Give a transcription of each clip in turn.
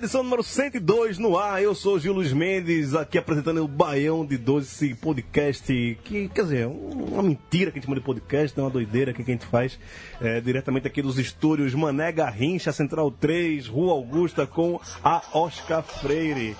edição número 102 no ar. Eu sou Gil Luiz Mendes, aqui apresentando o Baião de 12, esse podcast que, quer dizer, uma mentira que a gente chama de podcast, é uma doideira que a gente faz é, diretamente aqui dos estúdios Mané Garrincha, Central 3, Rua Augusta, com a Oscar Freire.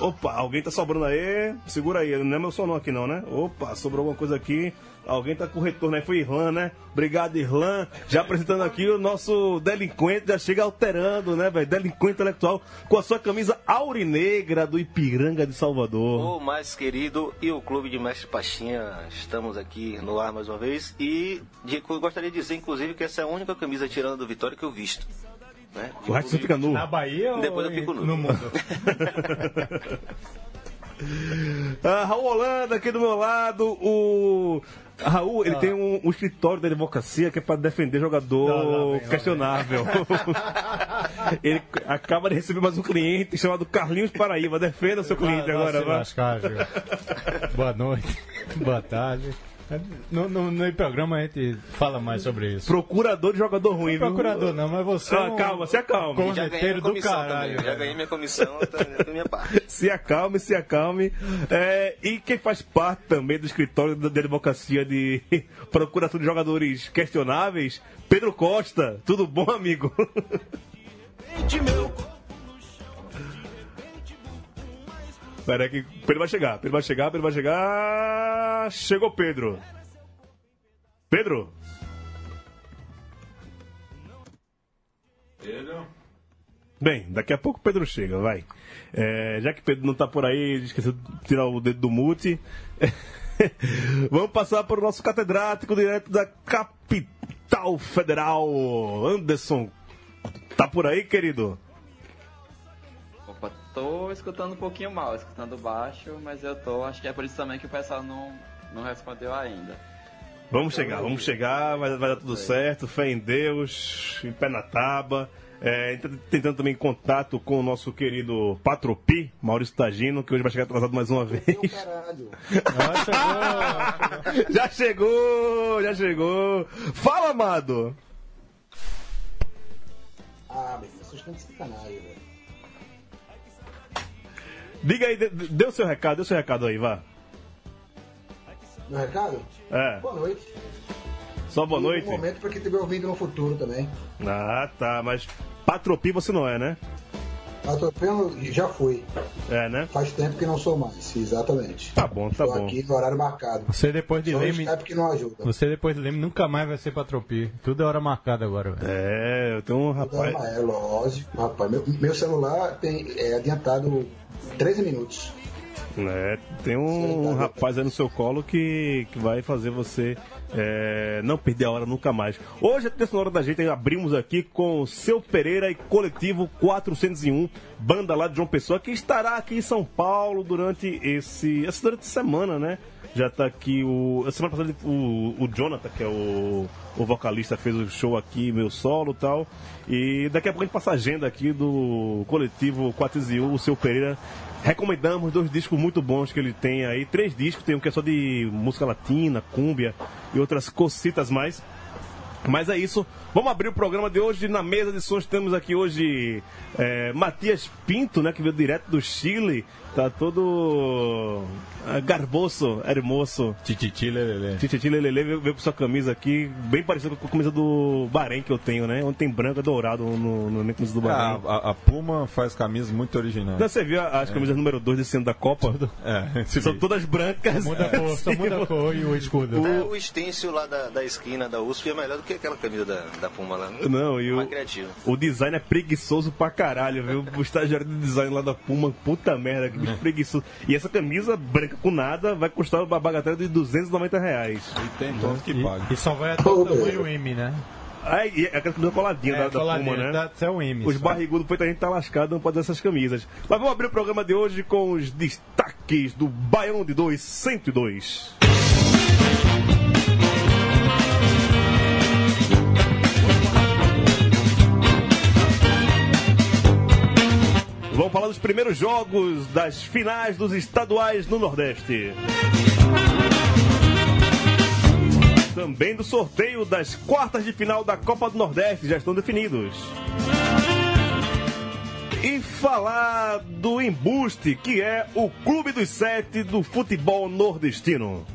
Opa, alguém tá sobrando aí? Segura aí, não é meu som não aqui não, né? Opa, sobrou alguma coisa aqui. Alguém tá com retorno aí, foi Irlan, né? Obrigado, Irlan. Já apresentando aqui o nosso delinquente, já chega alterando, né, velho? Delinquente intelectual com a sua camisa aurinegra do Ipiranga de Salvador. O mais querido e o Clube de Mestre Pastinha, estamos aqui no ar mais uma vez. E de- eu gostaria de dizer, inclusive, que essa é a única camisa tirando do Vitória que eu visto. Né? O resto você fica nu. Na Bahia ou Depois eu fico nu. no mundo? Ah, Raul Holanda aqui do meu lado, o. Raul, ele tem um, um escritório da advocacia que é para defender jogador Não, não, bem, não, questionável. ele acaba de receber mais um cliente chamado Carlinhos Paraíba. Defenda o seu cliente agora, vai. Boa noite, boa tarde. No, no, no programa a gente fala mais sobre isso. Procurador de jogador ruim, viu? Procurador não, mas você é Ah, um calma, se acalme. Já Corneteiro do caralho, também. Já ganhei minha comissão tá da minha parte. Se acalme, se acalme. É, e quem faz parte também do escritório da advocacia de procuração de jogadores questionáveis, Pedro Costa. Tudo bom, amigo? Meu aí que Pedro vai chegar, Pedro vai chegar, Pedro vai chegar. Chegou Pedro. Pedro? Bem, daqui a pouco o Pedro chega, vai. É, já que Pedro não tá por aí, esqueceu de tirar o dedo do mute. Vamos passar para o nosso catedrático direto da capital federal, Anderson. Tá por aí, querido? Opa, tô escutando um pouquinho mal, escutando baixo, mas eu tô. Acho que é por isso também que o pessoal não, não respondeu ainda. Vamos chegar, vamos chegar, vai, vai dar tudo certo, fé em Deus, em pé na tábua. É, tent- tentando também contato com o nosso querido Patropi, Maurício Tagino, que hoje vai chegar atrasado mais uma vez. Chegou. já chegou, já chegou. Fala, amado! Ah, meu, vocês estão de sacanagem, velho. Diga aí, dê, o seu recado, dê o seu recado aí, vá. Meu recado? É, Boa noite. só boa E noite. Um momento pra quem estiver ouvindo no futuro também. Ah, tá, mas Patropi você não é, né? Atropelo já fui. É, né? Faz tempo que não sou mais, exatamente. Tá bom, tá Estou bom. aqui no horário marcado. Você depois de Só Leme. Que não ajuda. Você depois de Leme nunca mais vai ser pra Tropi. Tudo é hora marcada agora, velho. É, eu tenho um rapaz. Então, é lógico, rapaz. Meu, meu celular tem, é adiantado 13 minutos. É, tem um rapaz aí no seu colo que, que vai fazer você é, não perder a hora nunca mais. Hoje, a trilha sonora da gente, abrimos aqui com Seu Pereira e Coletivo 401, banda lá de João Pessoa, que estará aqui em São Paulo durante esse, essa durante a semana, né? Já tá aqui o. Semana passada o, o Jonathan, que é o, o vocalista, fez o show aqui, meu solo e tal. E daqui a pouco a gente passa a agenda aqui do coletivo 401, o seu Pereira. Recomendamos dois discos muito bons que ele tem aí. Três discos, tem um que é só de música latina, cúmbia e outras cocitas mais. Mas é isso. Vamos abrir o programa de hoje. Na mesa de sons temos aqui hoje é, Matias Pinto, né? Que veio direto do Chile. Tá todo ah, garboso, hermoso. Tititi, lelele. Tititi Lelele veio, veio com sua camisa aqui, bem parecida com a camisa do Bahrein que eu tenho, né? Onde tem branco e dourado no, no, na camisa do Bahrein. Ah, a, a Puma faz camisas muito originais. Não, você viu as camisas número 2 desse ano da Copa? É, se São vi. todas brancas. Muda a cor, só muda a cor e o escudo. O stencil lá da, da esquina da USP é melhor do que aquela camisa da, da Puma lá. Não, e o, o design é preguiçoso pra caralho, viu? O estagiário de design lá da Puma, puta merda, que bicho preguiçoso. E essa camisa branca com nada vai custar uma bagatela de 290 reais. E tem todos que E, pagam. e só vai até o tamanho M, né? Aí, e é aquela camisa coladinha da, da coladinha, Puma, né? dá até o M. Os barrigudos, feita a gente tá lascado, não pode usar essas camisas. Mas vamos abrir o programa de hoje com os destaques do Baião de 2 Vamos falar dos primeiros jogos das finais dos estaduais no Nordeste. Também do sorteio das quartas de final da Copa do Nordeste, já estão definidos. E falar do Embuste, que é o Clube dos Sete do futebol nordestino.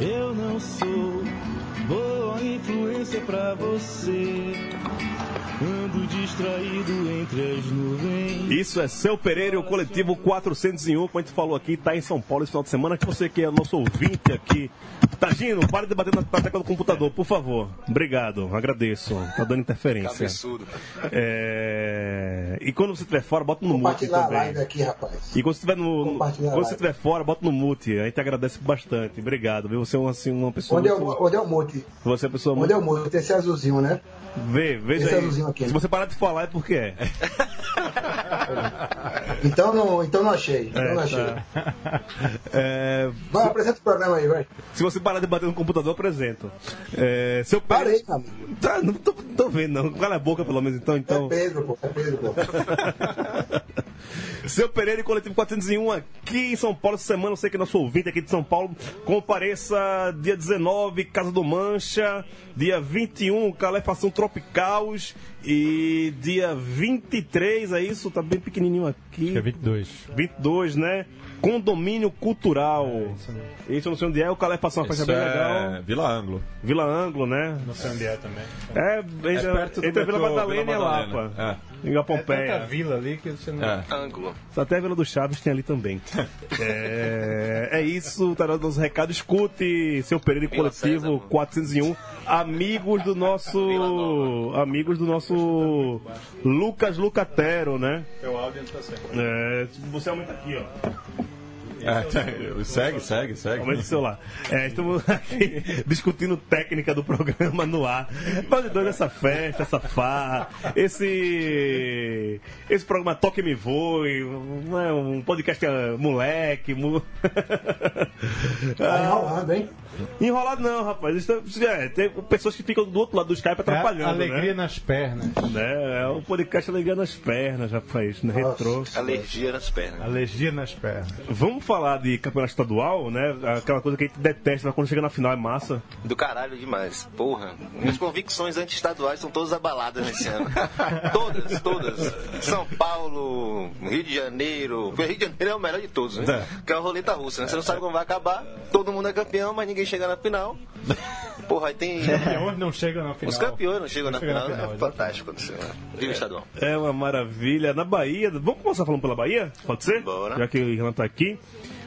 Eu não sou boa influência pra você. Ando distraído entre as nuvens. Isso é Seu Pereira e o coletivo 401, como a gente falou aqui, tá em São Paulo esse final de semana. Que você que é nosso ouvinte aqui. Tagino, para de bater na, na tecla do computador, por favor. Obrigado, agradeço. Tá dando interferência. Absurdo. É... E quando você estiver fora, bota no mute Compartilhar a também. live aqui, rapaz. E quando você estiver no, quando você estiver fora, bota no mute. A gente agradece bastante. Obrigado. Viu? Você é uma, assim, uma pessoa. Onde é, muito- o, onde é o mute? Você é uma pessoa Onde é muito. o mute? Esse azulzinho, né? Vê, veja Esse aí. azulzinho aqui. Se você parar de falar é porque é. Então não, então não achei. Então não achei. É, Vai, apresenta o programa aí, vai. Se você parar de bater no computador, eu apresento. É, seu Parei, meu amigo. Tá, não tô, tô vendo, não. Cala a boca, pelo menos, então. então. É Pedro, pô. É Pedro, pô. Seu Pereira e Coletivo 401 aqui em São Paulo essa semana. Eu sei que é nosso ouvinte aqui de São Paulo. Compareça dia 19, Casa do Mancha. Dia 21, Calefação Tropicaus. E dia 23, é isso? Tá bem pequenininho aqui. Acho que é 22. 22, né? Condomínio Cultural. Isso eu não sei onde é. O Calefação é uma festa Isso bem é legal. Vila Ângulo. Vila Ângulo, né? Não sei onde é também. É, entre, É perto do entre a Vila Madalena Vila e a Lapa. É. Em É tanta Pompeia. vila ali que você não... É. Ângulo. Até a Vila do Chaves tem ali também. é, é isso, tá dando os recados. Escute seu Pereira e Coletivo César. 401. Amigos do nosso. Amigos do nosso Lucas Lucatero, né? Teu áudio não tá certo. É, você aumenta aqui, ó. É, tá. segue, segue, segue. Aumenta o celular. É, estamos aqui discutindo técnica do programa no ar. Dois, essa festa, essa farra, esse. Esse programa Toque Me Voe, não é um podcast é, moleque. mu- Tá enrolando, hein? Enrolado não, rapaz. Isso é, é, tem pessoas que ficam do outro lado do Skype atrapalhando. É alegria né? nas pernas. Né? É o podcast Alegria nas Pernas, rapaz. No retrô. Alergia nas pernas. Alergia nas pernas. Vamos falar de campeonato estadual, né? Aquela coisa que a gente detesta, mas quando chega na final é massa. Do caralho demais. Porra. Minhas convicções anti-estaduais são todas abaladas nesse ano. todas, todas. São Paulo, Rio de Janeiro. Porque Rio de Janeiro é o melhor de todos, né? Que é a roleta russa, né? Você não sabe como vai acabar. Todo mundo é campeão, mas ninguém chega na final. Porra, aí tem. Campeões não chegam na final. Os campeões não chegam na chegam na final. é fantástico acontecer. Viva o estadual. É uma maravilha. Na Bahia, vamos começar falando pela Bahia? Pode ser? Bora. Já que o Irlanda tá aqui.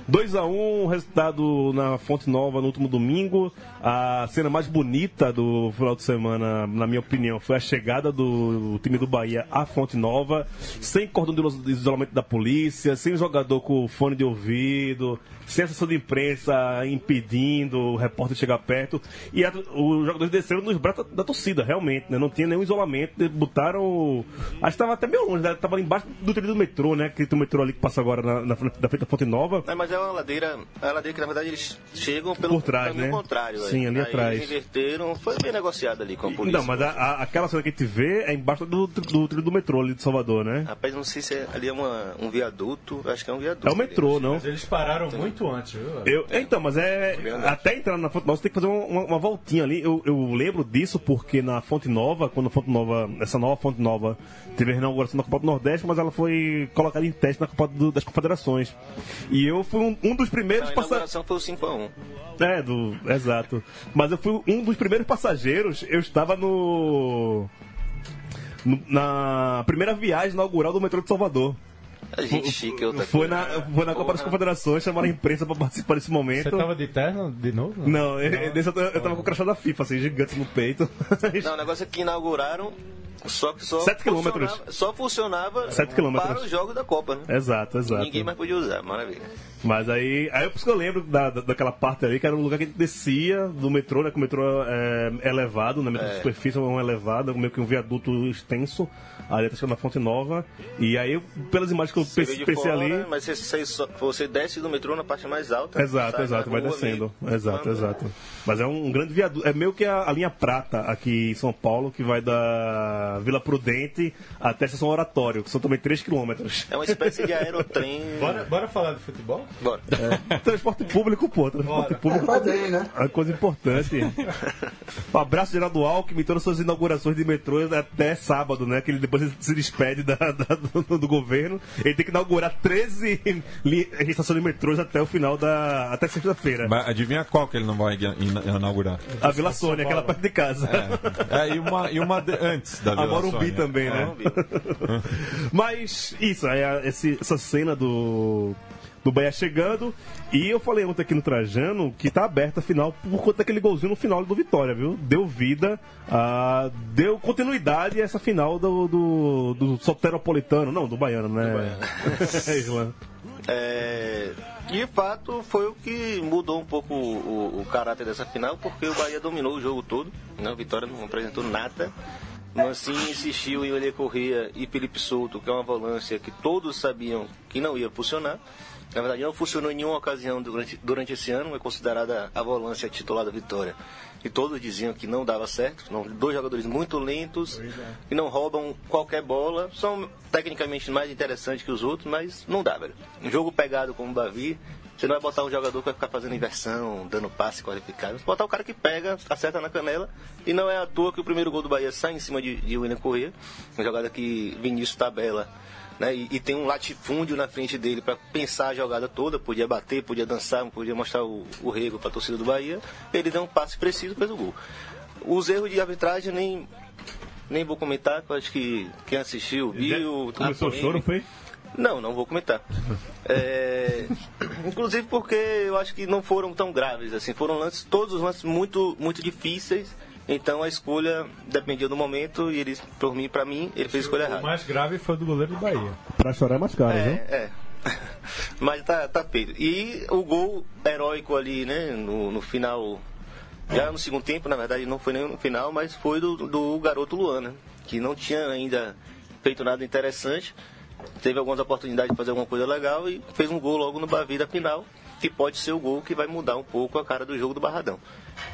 2x1, resultado na Fonte Nova no último domingo. A cena mais bonita do final de semana, na minha opinião, foi a chegada do time do Bahia à Fonte Nova, sem cordão de isolamento da polícia, sem jogador com fone de ouvido, sem assessor de imprensa impedindo o repórter chegar perto. E a- os jogadores desceram nos braços da, da torcida, realmente, né? Não tinha nenhum isolamento. Botaram. Acho que estava até meio longe, né? Tava ali embaixo do trilho do metrô, né? Que o metrô ali que passa agora na, na da frente da Fonte Nova. É, mas Mas é uma ladeira, é uma ladeira que na verdade eles chegam pelo Por trás, caminho né? contrário. Sim, aí. ali Aí atrás. Eles inverteram, foi bem negociado ali com a polícia. Não, mas a- a- aquela cena que a gente vê é embaixo do, do trilho do metrô ali de Salvador, né? Rapaz, não sei se é- ali é uma, um viaduto, acho que é um viaduto. É o metrô, não? Mas eles pararam muito antes, viu? Eu, então, mas é. Até entrar na Fonte Nova, você tem que fazer uma, uma- voltinha ali. Eu, eu lembro disso porque na Fonte Nova, quando a Fonte Nova, essa nova Fonte Nova teve a inauguração da Copa do Nordeste, mas ela foi colocada em teste na Copa do- das Confederações. E eu fui um, um dos Não, primeiros a passageiros. inauguração foi o 5x1. É, do. Exato. Mas eu fui um dos primeiros passageiros, eu estava no. no- na primeira viagem inaugural do metrô de Salvador. A gente chique, é outra Foi coisa. na, foi na Copa das. Confederações, chamaram a imprensa para participar desse momento. Você tava de terno de novo? Não, eu, desse eu, tava- eu tava com o crachá da FIFA, assim, gigante no peito. Não, o negócio é que inauguraram, só só Sete quilômetros. funcionava- Só funcionava Sete quilômetros. para os jogos da Copa, né? exato, exato. Ninguém mais podia usar, maravilha. Mas aí, aí por isso que eu lembro da, da- daquela parte ali, que era um lugar que a gente descia do metrô, né? Que o metrô é, é elevado, né? Metrô de superfície é um elevado, meio que um viaduto extenso, ali até na Fonte Nova. E aí, pelas imagens que eu Você pensei, fora, ali. mas você, você, você desce do metrô na parte mais alta. Exato, exato, vai descendo. Exato, exato. Mas é um, grande viaduto. É meio que a, a linha prata aqui em São Paulo, que vai da Vila Prudente até a estação Oratório, que são também 3 quilômetros. É uma espécie de aerotrem. Bora, bora falar de futebol? Bora. Transporte público, pô. Transporte Bora. público Vai bem, né? é uma coisa importante. um abraço Geraldo Alckmin, todas as suas inaugurações de metrô até sábado, né? Que ele depois se despede da- da- do, do governo. Ele tem que inaugurar 13 li- estações de metrôs até o final da. até sexta-feira. Mas adivinha qual que ele não vai ina- inaugurar? A Vila Sônia, aquela perto de casa. É, e uma, e uma de- antes da A Vila Morumbi Sônia. também, né? Mas isso, aí a- esse- essa cena do, do Bahia chegando. E eu falei ontem aqui no Trajano que tá aberta a final por conta daquele golzinho no final do Vitória, viu? Deu vida, ah, deu continuidade a essa final do, do, do soteropolitano, não, do baiano, né? Irlan. É, de fato, foi o que mudou um pouco o, o- caráter dessa final, porque o Bahia dominou o jogo todo. Né? O Vitória não apresentou nada. Mancini insistiu em Olhe Corrêa e Felipe Souto, que é uma volância que todos sabiam que não ia funcionar. Na verdade, não funcionou em nenhuma ocasião durante, durante esse ano, é considerada a volância titular da Vitória. E todos diziam que não dava certo. São dois jogadores muito lentos, que não roubam qualquer bola, são tecnicamente mais interessantes que os outros, mas não dá, velho. Um jogo pegado como o Bavi, você não vai botar um jogador que vai ficar fazendo inversão, dando passe qualificado. Você botar o cara que pega, acerta na canela. E não é à toa que o primeiro gol do Bahia sai em cima de, de William Corrêa. Uma jogada que Vinícius tabela. Né? E, e tem um latifúndio na frente dele para pensar a jogada toda. Podia bater, podia dançar, podia mostrar o, o rego para a torcida do Bahia. Ele deu um passe preciso e fez o gol. Os erros de arbitragem nem, nem vou comentar, que eu acho que quem assistiu viu. Começou o choro, foi? não, não vou comentar. É, inclusive porque eu acho que não foram tão graves, assim, foram lances, todos os lances muito, muito difíceis. Então a escolha dependia do momento e ele, por mim, para mim, ele fez a escolha O errada. mais grave foi do goleiro do Bahia. Pra chorar é mais caro? É, é. Mas tá, tá feito. E o gol heróico ali, né, no, no final, já no segundo tempo, na verdade não foi nem no final, mas foi do, do garoto Luan, né, que não tinha ainda feito nada interessante, teve algumas oportunidades de fazer alguma coisa legal e fez um gol logo no Bavi da final, que pode ser o gol que vai mudar um pouco a cara do jogo do Barradão.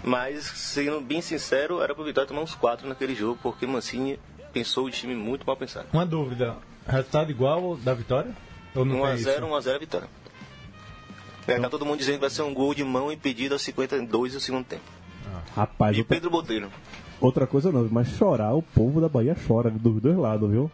Mas, sendo bem sincero, era pro Vitória tomar uns quatro naquele jogo, porque Mancini pensou o time muito mal pensado. Uma dúvida: resultado igual da vitória? Ou não tem isso? 1x0, 1x0 vitória. É, tá todo mundo dizendo que vai ser um gol de mão impedido aos 52 do segundo tempo. Rapaz, E outra, Pedro Botelho. outra coisa não, mas chorar, o povo da Bahia chora dos dois lados, viu?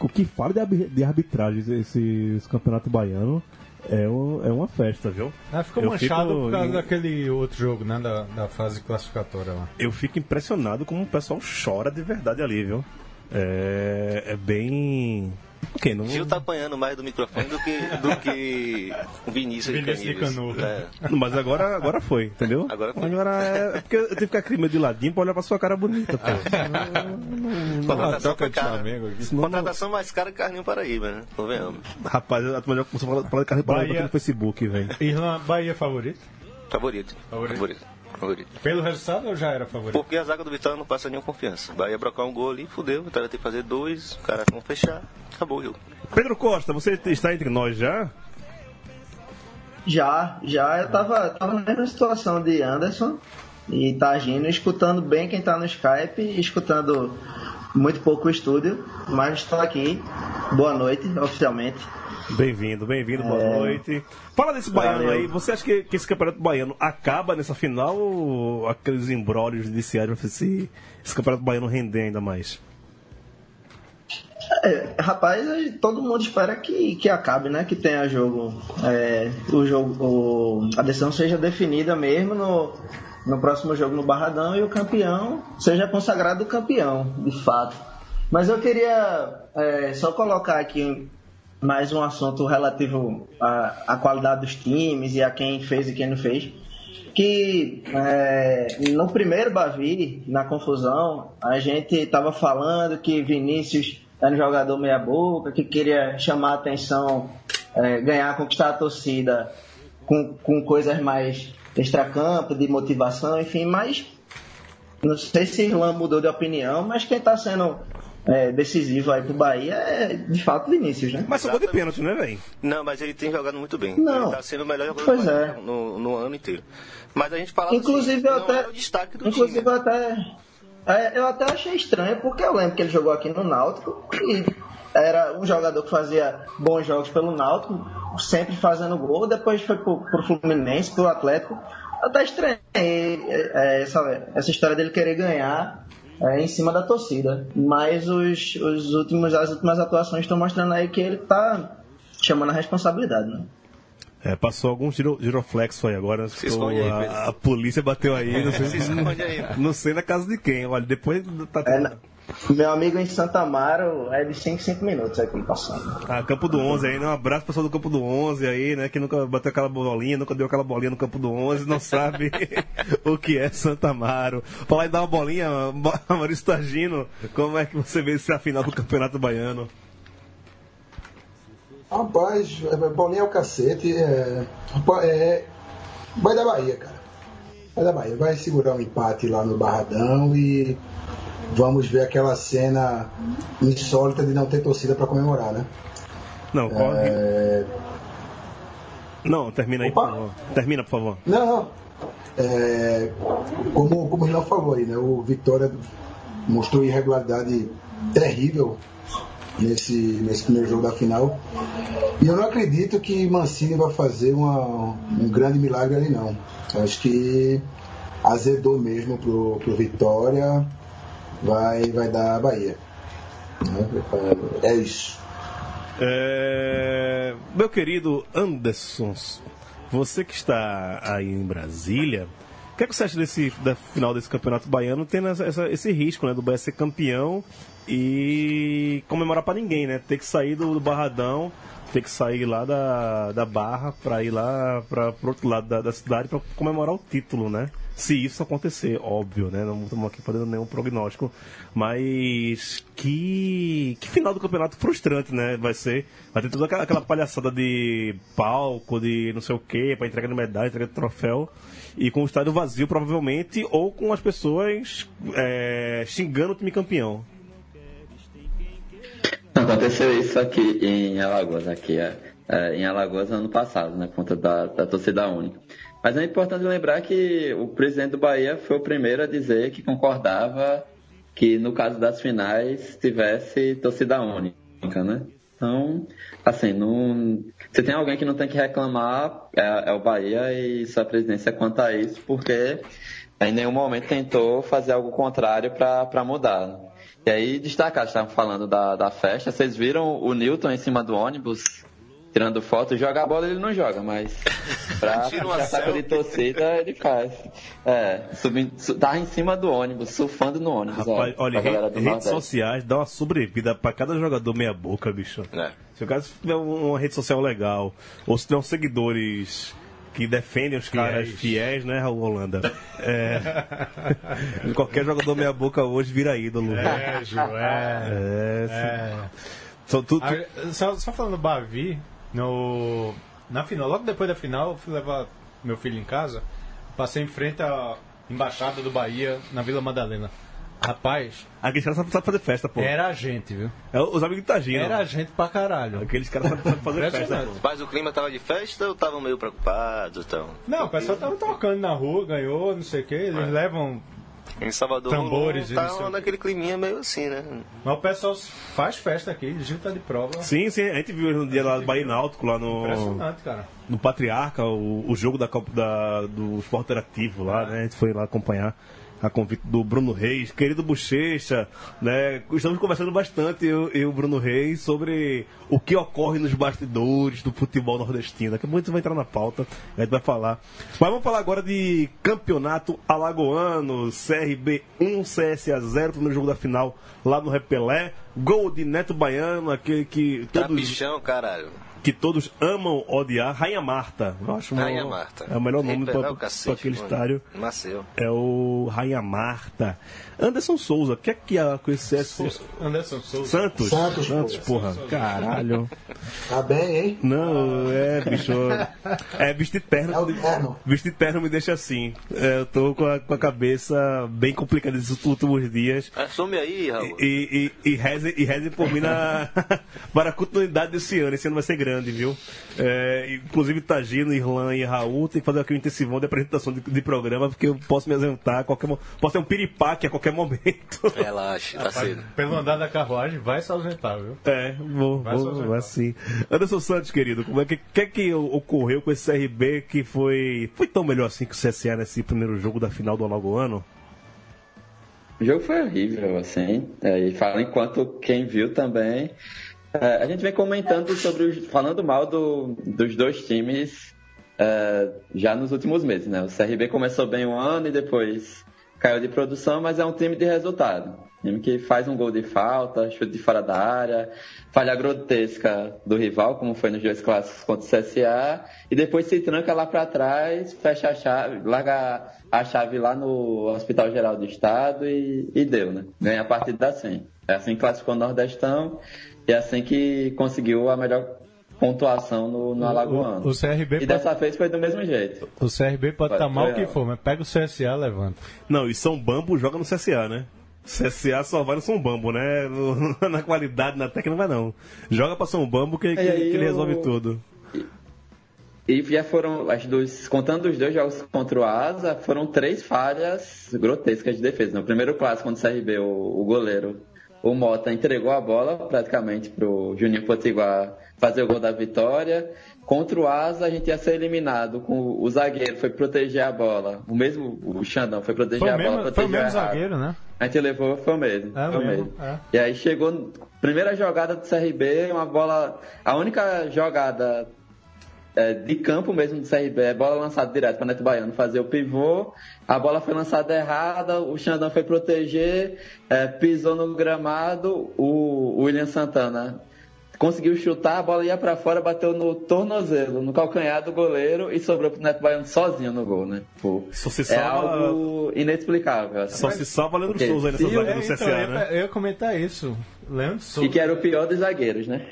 O que fala de, de arbitragem esse, esse campeonato baiano é, um- é uma festa, viu? Ah, ficou Eu manchado fico por causa daquele outro jogo, né? Da, da fase classificatória lá. Eu fico impressionado como o pessoal chora de verdade ali, viu? É, é bem. Ok, não. Gil tá apanhando mais do microfone do que, do que o Vinícius, Vinícius de Caníbal. Canudo. É. Mas agora, agora foi, entendeu? Agora foi. Agora é, é porque eu tenho que ficar meio de ladinho pra olhar pra sua cara bonita, pô. Uma Contratação de cara. Senão Contratação mais cara que Carlinho Paraíba, né? Convenhamos. Rapaz, a turma já começou a falar- de carne Bahia- aqui no Facebook, velho. Irlanda, Bahia favorito? Favorito. Favorito. Favorito. Favorito. Pelo resultado ou já era favorito? Porque a zaga do Vitória não passa nenhuma confiança. Bahia brocar um gol ali, fudeu. Vitória tem que fazer dois, os caras vão fechar. Acabou o jogo. Pedro Costa, você está entre nós já? Já, já eu tava, tava na mesma situação de Anderson e Tagino, escutando bem quem tá no Skype, escutando muito pouco o estúdio, mas estou aqui. Boa noite, oficialmente. Bem-vindo, bem-vindo, boa é... noite. Fala desse baiano Valeu. aí, você acha que, que, esse campeonato baiano acaba nessa final ou aqueles embrólios judiciários para esse, esse campeonato baiano render ainda mais? É, rapaz, todo mundo espera que, que acabe, né? Que tenha jogo. É, o jogo o, a decisão seja definida mesmo no, no próximo jogo no Barradão e o campeão seja consagrado campeão, de fato. Mas eu queria é, só colocar aqui mais um assunto relativo à, à, qualidade dos times e a quem fez e quem não fez. Que é, no primeiro Bavi, na confusão, a gente estava falando que Vinícius era um jogador meia-boca, que queria chamar a atenção, é, ganhar, conquistar a torcida com, com coisas mais extracampo, de motivação, enfim, mas não sei se Irlan mudou de opinião, mas quem está sendo é, decisivo aí pro Bahia é de fato Vinícius, né? Mas só gol de pênalti, né, velho? Não, mas ele tem jogado muito bem. Não. Ele tá sendo o melhor jogador pois é. no, no, ano inteiro. Mas a gente fala inclusive, assim, eu até, é o destaque do inclusive time. eu até é, eu até achei estranho, porque eu lembro que ele jogou aqui no Náutico e era um jogador que fazia bons jogos pelo Náutico, sempre fazendo gol, depois foi pro, pro Fluminense, pro Atlético. Até estranhei é, essa, essa história dele querer ganhar é, em cima da torcida. Mas os, os últimos, as últimas atuações estão mostrando aí que ele tá chamando a responsabilidade, né? É, passou algum giro, giroflexo aí agora. Se esconde aí, a, a, polícia bateu aí. Não sei, se esconde aí. Não sei na casa de quem. Olha, depois tá. É, na, meu amigo em Santa Amaro é de 5 5 minutos aqui passando. Ah, Campo do 11 aí, né? Um abraço pessoal do Campo do 11 aí, né? Que nunca bateu aquela bolinha, nunca deu aquela bolinha no Campo do 11, não sabe o que é Santa Amaro. Falar em dar uma bolinha, Maurício Tagino, como é que você vê esse final do Campeonato Baiano? Rapaz, é, bolinha é o cacete. É, é, vai da Bahia, cara. Vai da Bahia. Vai segurar um empate lá no Barradão e vamos ver aquela cena insólita de não ter torcida para comemorar, né? Não, corre. É... Não, termina aí, Opa. por favor. Termina, por favor. Não, não. É... Como, como o falou aí, né? O Vitória mostrou irregularidade terrível nesse, nesse primeiro jogo da final. E eu não acredito que Mancini vai fazer uma, um grande milagre ali, não. Acho que azedou mesmo pro, pro Vitória, vai, vai dar a Bahia. É isso. É... Meu querido Anderson, você que está aí em Brasília, o que, é que você acha desse, da final desse campeonato baiano, tendo essa, esse risco né, do Bahia ser campeão e comemorar para ninguém, né? Ter que sair do, do Barradão, ter que sair lá da, da Barra para ir lá para o outro lado da, da cidade para comemorar o título, né? Se isso acontecer, óbvio, né? Não estamos aqui fazendo nenhum prognóstico, mas que, que final do campeonato frustrante, né? Vai ser. Vai ter toda aquela, aquela palhaçada de palco, de não sei o quê, para entrega de medalha, entrega de troféu, e com o estádio vazio, provavelmente, ou com as pessoas é, xingando o time campeão. Aconteceu isso aqui em Alagoas, aqui é, é, em Alagoas ano passado, na né, conta da, da torcida única. Mas é importante lembrar que o presidente do Bahia foi o primeiro a dizer que concordava que no caso das finais tivesse torcida única, né? Então, assim, não... se tem alguém que não tem que reclamar é, é o Bahia e sua presidência quanto a isso, porque em nenhum momento tentou fazer algo contrário para mudar. E aí, destacar, estavam falando da, da festa, vocês viram o Newton em cima do ônibus, tirando foto, jogar bola ele não joga, mas pra saco de torcida ele faz. É, subindo, tá em cima do ônibus, surfando no ônibus. Rapaz, ó, olha, rede, redes sociais dá uma sobrevida pra cada jogador meia boca, bicho. É. Se o cara tiver uma rede social legal, ou se tiver uns seguidores que defendem os caras fiéis, fiéis né, Raul Holanda? É... Qualquer jogador meia boca hoje vira ídolo. É, Ju, é. é, é. Só, tu, tu... Só, só, falando do Bavi, no, na final, logo depois da final, eu fui levar meu filho em casa, passei em frente à embaixada do Bahia na Vila Madalena. Rapaz, Aqueles caras sabem sabem fazer festa, pô. era a gente, viu? É os amigos de Tagino. Era a gente pra caralho. Aqueles caras sabem fazer festa, pô. Mas o clima tava de festa ou estavam meio preocupados? Então? Não, o pessoal tava tocando na rua, ganhou, não sei o que. Eles levam. Em Salvador Tambores tá quê. naquele climinha meio assim, né? Mas o pessoal faz festa aqui, Gil tá de prova. Sim, sim, a gente viu no dia lá do Bahia Náutico, lá no, Impressionante, cara. no Patriarca, o, o jogo da, Copa- da, do esporte interativo lá, né? A gente foi lá acompanhar a convite do Bruno Reis, querido Bochecha, né? Estamos conversando bastante, eu e o Bruno Reis, sobre o que ocorre nos bastidores do futebol nordestino. Daqui a pouco a gente vai entrar na pauta, a gente vai falar. Mas vamos falar agora de campeonato alagoano, CRB 1, CSA 0, primeiro jogo da final lá no Repelé. Gol de Neto Baiano, aquele que todos Trapichão, caralho. Que todos amam odiar, Rainha Marta. Eu acho uma- Rainha Marta. É o melhor nome para cacete, aquele estádio. Nasceu. É o Rainha Marta. Anderson Souza, o que é que é com esse CS? Anderson Souza. Santos? Santos, pô. porra. Caralho. Tá bem, hein? Não, é, bicho. É, vestir terno. É o terno. Vestir terno me deixa assim. É, eu tô com a, com a cabeça bem complicada esses últimos dias. Assume aí, Raul. E, e, e, reze, e reze por mim na, para a continuidade desse ano. Esse ano vai ser grande, viu? É, inclusive, Tagino, Irlan e Raul tem que fazer aqui um intensivão de apresentação de, de programa, porque eu posso me ausentar a qualquer Posso ter um piripaque a qualquer momento. Relaxa, tá cedo. Pelo andar da carruagem, vai se ausentar, viu? É, vou, Vai se vou, ausentar. vai sim. Anderson Santos, querido, como é que, que é que ocorreu com esse CRB que foi, foi tão melhor assim que o CSA nesse primeiro jogo da final do Alagoano? O jogo foi horrível, assim. É, e falo enquanto quem viu também. É, a gente vem comentando sobre os, falando mal do- dos dois times é, já nos últimos meses, né? O CRB começou bem um ano e depois caiu de produção, mas é um time de resultado. Time que faz um gol de falta, chute de fora da área, falha grotesca do rival, como foi nos dois clássicos contra o CSA, e depois se tranca lá para trás, fecha a chave, larga a chave lá no Hospital Geral do Estado e, e deu, né? Ganha a partida assim. É assim que classificou o Nordestão e é assim que conseguiu a melhor pontuação no, no Alagoano. O, o CRB E pode, dessa vez foi do mesmo jeito. o CRB pode estar mal foi que for, mas pega o CSA, levanta. Não, e São Bambo joga no CSA, né? CSA só vai no São Bambo, né? Na qualidade, na técnica não vai não. Joga pra São Bambo que, que, que ele o- resolve tudo. E já foram, as duas, contando os dois jogos contra o Asa, foram três falhas grotescas de defesa. No primeiro clássico contra o CRB, o, o goleiro, o Mota, entregou a bola praticamente pro Juninho Potiguar fazer o gol da vitória. Contra o Asa, a gente ia ser eliminado. Com o zagueiro foi proteger a bola. O mesmo, o Xandão foi proteger Foi, a o bola. mesmo, foi o mesmo zagueiro, né? A gente levou, foi o mesmo. É foi o mesmo, mesmo. é. E aí chegou, primeira jogada do CRB, uma bola, a única jogada é, de campo mesmo do CRB, é bola lançada direto para Neto Baiano fazer o pivô, a bola foi lançada errada, o Xandão foi proteger, é, pisou no gramado, o, o William Santana conseguiu chutar, a bola ia para fora, bateu no tornozelo, no calcanhar do goleiro e sobrou pro Neto Baiano sozinho no gol, né? Pô, Só se é salva, algo inexplicável. assim. só se salva Leandro Porque Souza aí nessa zaga do então, CSA, eu, ia- né? eu ia comentar isso. Leandro Souza. E que era o pior dos zagueiros, né?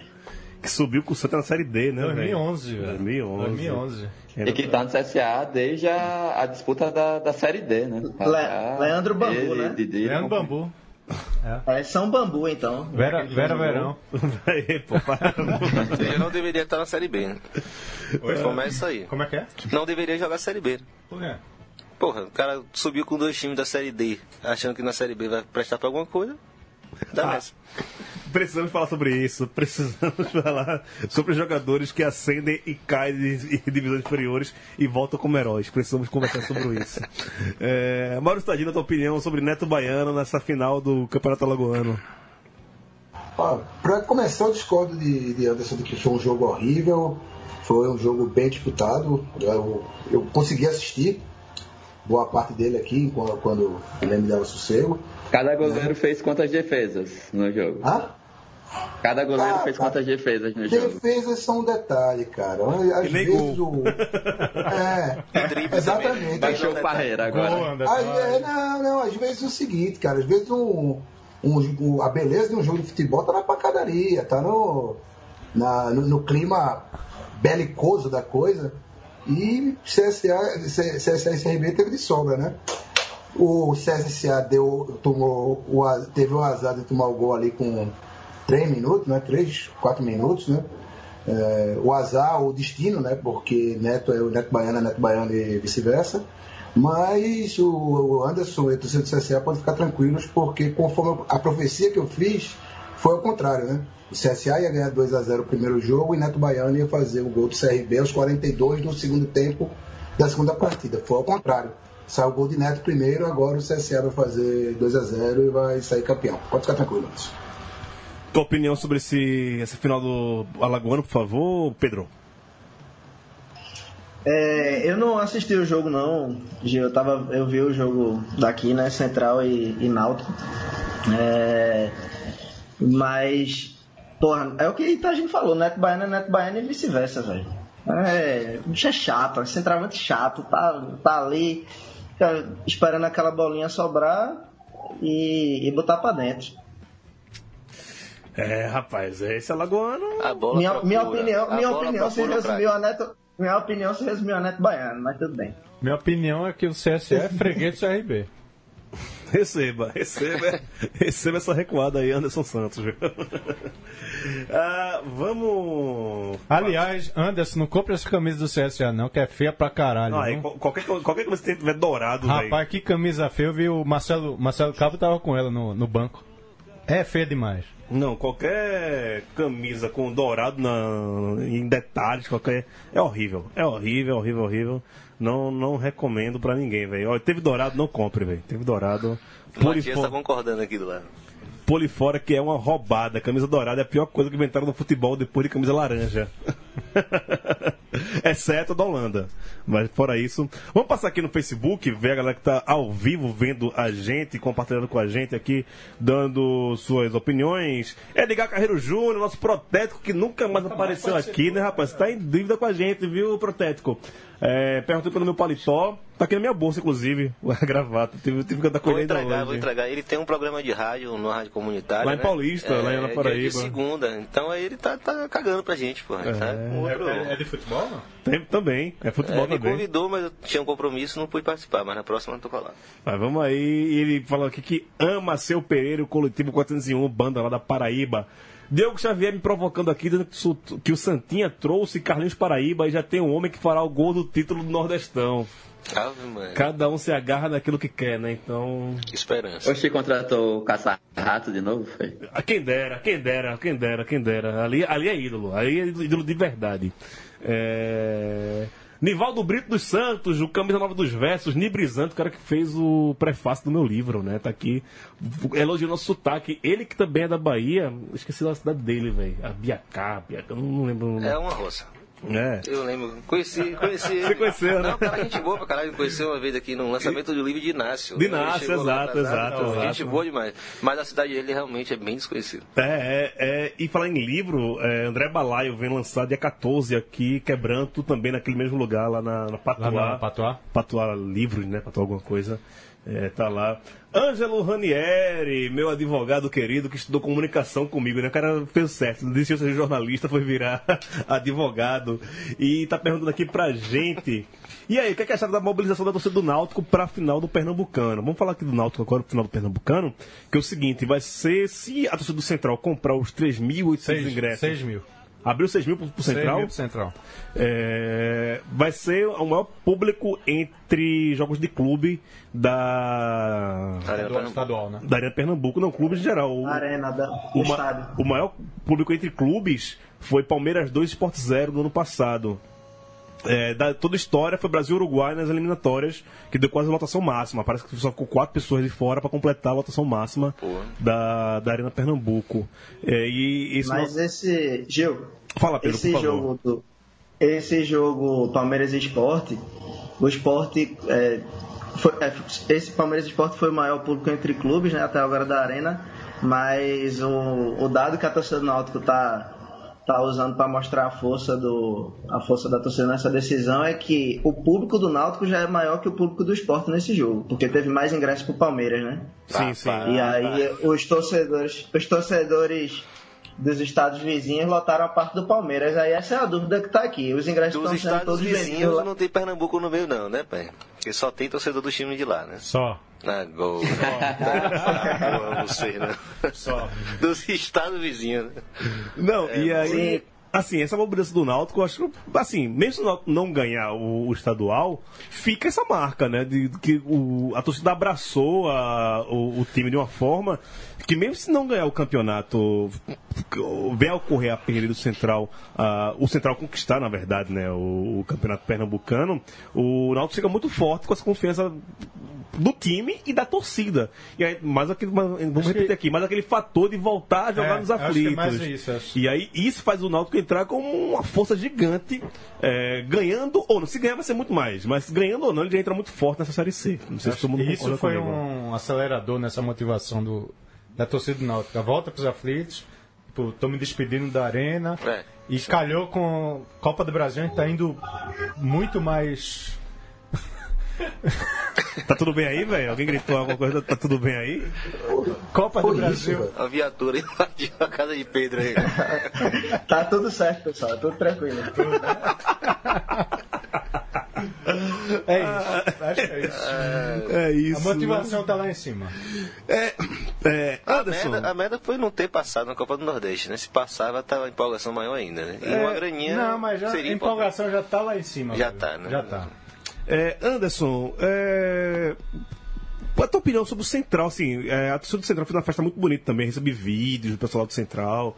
Que subiu com o Santa na Série D, né? velho? 2011, velho. 2011. 2011. E que tá no CSA desde a, a disputa da, da Série D, né? Le- Leandro Bambu, né? Didi, Leandro Bambu. É São Bambu, então. Vera, Vera Verão. Aí, pô, para. Ele não deveria estar na Série B, né? Começa aí. Como é que é? Não deveria jogar Série B. Por quê? Porra, o cara subiu com dois times da Série D, achando que na Série B vai prestar pra alguma coisa. Ah, nessa. Precisamos falar sobre isso. Precisamos falar sobre os jogadores que ascendem e caem de divisões inferiores e voltam como heróis. Precisamos conversar sobre isso. É, Mauro Stadino, a tua opinião sobre Neto Baiano nessa final do Campeonato Alagoano? Ó, Pra começar, eu discordo de, de Anderson de que foi um jogo horrível. Foi um jogo bem disputado. Eu, eu consegui assistir boa parte dele aqui quando, quando ele me dava sossego. Cada goleiro fez quantas defesas no jogo? Ah, Cada goleiro Ah, fez tá. quantas defesas no jogo? defesas são um detalhe, cara. Às E nem vezes o. É, exatamente. Baixou o Parreira agora. Anderson. Aí, é, não, não, às vezes é o seguinte, cara, às vezes um, um- um- a beleza de um jogo de futebol tá na pancadaria, tá no, na- no, no clima belicoso da coisa. E CSA, CSA e CRB teve de sobra, né? O CSA deu, tomou, o, teve o azar de tomar o gol ali com 3 minutos, né? 3, 4 minutos, né? É, o azar, o destino, né? Porque Neto é o Neto Baiano, é Neto Baiano e vice-versa. Mas o Anderson e o torcedor do CSA podem ficar tranquilos, porque conforme a profecia que eu fiz, foi ao contrário, né? O CSA ia ganhar 2 a 0 o primeiro jogo e Neto Baiano ia fazer o gol do CRB aos 42 do segundo tempo da segunda partida. Foi ao contrário. Saiu o gol de Neto primeiro, agora o CSA vai fazer 2 a 0 e vai sair campeão. Pode ficar tranquilo, Anderson. Tua opinião sobre esse, esse final do Alagoano, por favor, Pedro? É, eu não assisti o jogo não. Eu, tava, eu vi o jogo daqui, né? Central e, e Náutico. É, mas, porra, é o que a gente falou, Neto Baiano é Neto Baiano e vice-versa, velho. É, o bicho é chato, é centralmente chato, tá, tá ali esperando aquela bolinha sobrar e, e botar pra dentro. É, rapaz, esse Alagoano. A bola Minha, minha opinião, a minha bola opinião se resumiu a Neto, minha opinião se resumiu a Neto Baiano, mas tudo bem. Minha opinião é que o CSE é freguês do CRB. Receba, receba, receba essa recuada aí, Anderson Santos. viu? Ah, vamos. Aliás, Anderson, não compra essa camisa do CSA não, que é feia pra caralho. Ah, qualquer, qualquer coisa que tiver dourado. Rapaz, que camisa feia. Eu vi o Marcelo, Marcelo Cabo tava com ela no, no banco. É feia demais. Não, qualquer camisa com dourado na, em detalhes, qualquer. É horrível. É horrível, horrível, horrível. Não, não recomendo pra ninguém, velho. Teve dourado, não compre, velho. Teve dourado. O Pule, Matias fo- tá concordando aqui do lado. pule fora que é uma roubada. Camisa dourada é a pior coisa que inventaram no futebol depois de camisa laranja. Exceto da Holanda. Mas fora isso. Vamos passar aqui no Facebook, ver a galera que tá ao vivo vendo a gente, compartilhando com a gente aqui, dando suas opiniões. Edgar Carreiro Júnior, nosso protético que nunca mais apareceu aqui, né, rapaz? Tá em dívida com a gente, viu, protético? É, perguntei pelo meu paletó. Tá aqui na minha bolsa, inclusive, a gravata. Tive, tive que andar com Vou entregar, vou entregar. Ele tem um programa de rádio, numa rádio comunitária. Lá em né? Paulista, lá em dia Paraíba. De segunda. Então aí ele tá, tá cagando pra gente, pô. Ele tá com outro... de futebol, não? Tem também, é futebol É, me também. convidou, mas eu tinha um compromisso não pude participar. Mas na próxima eu tô colado. Mas vamos aí, ele falou aqui que ama seu Pereira, o coletivo 401, banda lá da Paraíba. Diogo Xavier me provocando aqui, dizendo que o Santinha trouxe Carlinhos Paraíba e já tem um homem que fará o gol do título do Nordestão. Ave, mano. Cada um se agarra naquilo que quer, né? Então. Que esperança. Oxi contratou o caça-rato de novo, foi? Ah, Quem dera, quem dera, quem dera, quem dera. Ali, ali é ídolo, ali é ídolo de verdade. É... Nivaldo Brito dos Santos, o Camisa Nova dos Versos, Nibrizante, o cara que fez o prefácio do meu livro, né? Tá aqui elogiando nosso sotaque. Ele que também é da Bahia, esqueci da cidade dele, velho. A Biacá, Biacá, eu não lembro. o nome. É uma roça. É. Eu lembro. Conheci, conheci ele. Você conheceu, né? Não, cara, gente boa pra caralho. Conheceu uma vez aqui no lançamento do livro de Inácio. De Inácio, exato, exato, Não, exato. Gente boa demais. Mas a cidade dele realmente é bem desconhecida. É, é, é, e falar em livro, é, André Balaio vem lançar dia 14 aqui, quebrando também naquele mesmo lugar, lá na, na Patuá. Lá na Patuá? Patuá Livros, né? Patuá alguma coisa. É, tá lá. Ângelo Ranieri, meu advogado querido, que estudou comunicação comigo, né? O cara fez certo, desistiu de ser jornalista, foi virar advogado. E tá perguntando aqui pra gente. E aí, o que, é que acharam da mobilização da torcida do Náutico pra final do Pernambucano? Vamos falar aqui do Náutico agora, pro final do Pernambucano, que é o seguinte, vai ser, se a torcida do Central comprar os 3.800 ingressos... 6 mil. Abriu 6 mil pro, pro 6 Central? mil pro Central. É, vai ser o maior público entre jogos de clube da, Arena estadual, né? da Arena Pernambuco, não, clubes em geral. O, Arena da, o, do ma- estádio. o maior público entre clubes foi Palmeiras 2 Sport 0 no ano passado. É, da, toda a história foi Brasil-Uruguai nas eliminatórias, que deu quase a lotação máxima. Parece que só ficou quatro pessoas de fora para completar a lotação máxima Pô. da, da Arena Pernambuco. É, e esse Mas esse. Gil, Fala, Pedro, esse por favor. jogo do. Esse jogo Palmeiras e Esporte, o Esporte. é, foi- é, esse Palmeiras e Esporte foi o maior público entre clubes, né? Até agora da Arena. Mas o, o dado que a torcida do Náutico tá, tá usando para mostrar a força, do, a força da torcida nessa decisão é que o público do Náutico já é maior que o público do Esporte nesse jogo. Porque teve mais ingressos pro Palmeiras, né? Sim, sim. E aí os torcedores, os torcedores dos estados vizinhos lotaram a parte do Palmeiras. Aí essa é a dúvida que tá aqui. Os ingressos Dos estão sendo estados todos vizinhos lá. não tem Pernambuco no meio, não, né, pai? Porque só tem torcedor do time de lá, né? Só. Na gol. Eu amo você, né? Só. Dos estados vizinhos. né? Não, É, e aí, sim. assim, essa mobilização do Náutico, eu acho assim, mesmo se o Náutico não ganhar o, o estadual, fica essa marca, né? De, de que o, a torcida abraçou a- o, o time de uma forma que mesmo se não ganhar o campeonato, vem a ocorrer a perda do Central, o Central conquistar, na verdade, né? O, o campeonato pernambucano, o Náutico fica muito forte com essa confiança do time e da torcida. E aí, mais aquele, vamos repetir que- aqui, mais aquele fator de voltar a jogar É, nos eu acho que é aflitos. mais isso, acho. E aí isso faz o Náutico entrar como uma força gigante, é, ganhando ou não. Se ganhar vai ser muito mais, mas ganhando ou não, ele já entra muito forte nessa Série C. Não sei se todo mundo E isso foi comigo. um acelerador nessa motivação do, da torcida do Náutico. A volta para os aflitos, tipo, tô me despedindo da arena. É. E calhou com Copa do Brasil, a gente tá indo muito mais. Tá tudo bem aí, velho? Alguém gritou alguma coisa? Tá tudo bem aí? Copa Foi do isso, Brasil. velho. A viatura invadiu a casa de Pedro aí. Tá tudo certo, pessoal. Tudo tranquilo. É isso. Acho que é isso. É isso. A motivação tá lá em cima. É, é, A Anderson. merda, a merda foi não ter passado na Copa do Nordeste, né? Se passava, tava a empolgação maior ainda, né? E uma graninha. É, Não, mas já, a empolgação já tá lá em cima. Já velho. tá, né? Já tá. É, Anderson, é... qual é a tua opinião sobre o Central? Assim, é, a torcida do Central fez uma festa muito bonita também, recebi vídeos do pessoal do Central.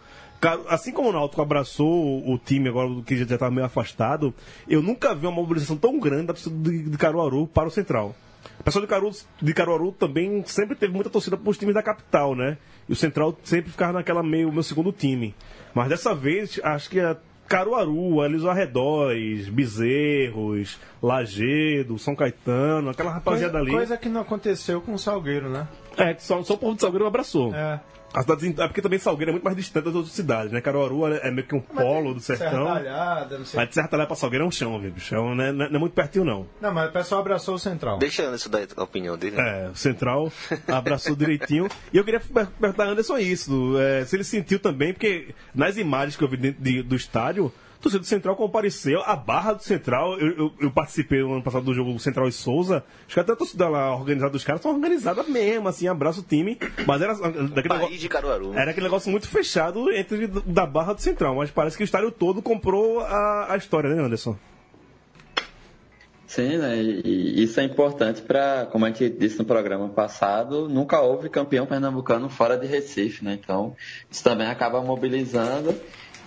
Assim como o Náutico abraçou o time agora que já estava meio afastado, eu nunca vi uma mobilização tão grande da torcida de, de Caruaru para o Central. O pessoal de Caruaru, de Caruaru também sempre teve muita torcida para os times da capital, né? E o Central sempre ficava naquela meio meu segundo time. Mas dessa vez, acho que a Caruaru, ali os arredores, Bezerros, Lagedo, São Caetano, aquela rapaziada Coisa, ali. coisa que não aconteceu com o Salgueiro, né? É, que só, só o povo de Salgueiro abraçou. É. A cidade, é porque também Salgueiro é muito mais distante das outras cidades, né? Caruaru é, é meio que um polo do sertão. Serralhada, não sei. Mas de Sertalhada pra Salgueiro é um chão, viu? um- não, é, não é muito pertinho, não. Não, mas o pessoal abraçou o Central. Deixa Anderson dar a opinião dele. É, o Central abraçou direitinho. E eu queria per- perguntar a Anderson isso, é, se ele sentiu também, porque nas imagens que eu vi dentro de- do estádio, o torcedor do Central compareceu, a barra do Central, eu, eu- eu participei no ano passado do jogo Central e Souza, acho que até a torcida lá organizada dos caras são organizadas mesmo, assim, abraça o time, mas era daquele negócio, Caruaru. era aquele negócio muito fechado entre da barra do Central, mas parece que o estádio todo comprou a, a história, né, Anderson? Sim, né? E e isso é importante para, como a gente disse no programa passado, nunca houve campeão pernambucano fora de Recife, né? Então, isso também acaba mobilizando.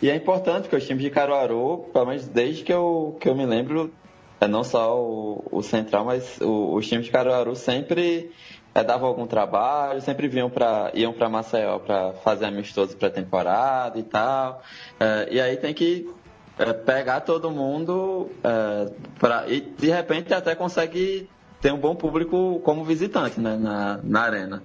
E é importante porque os times de Caruaru, pelo menos desde que eu, que eu me lembro, é não só o, o Central, mas o- os times de Caruaru sempre é, davam algum trabalho, sempre vinham pra, iam para Maceió para fazer amistoso pré-temporada e tal. É, e aí tem que é, pegar todo mundo pra, e de repente até consegue ter um bom público como visitante né, na, na arena.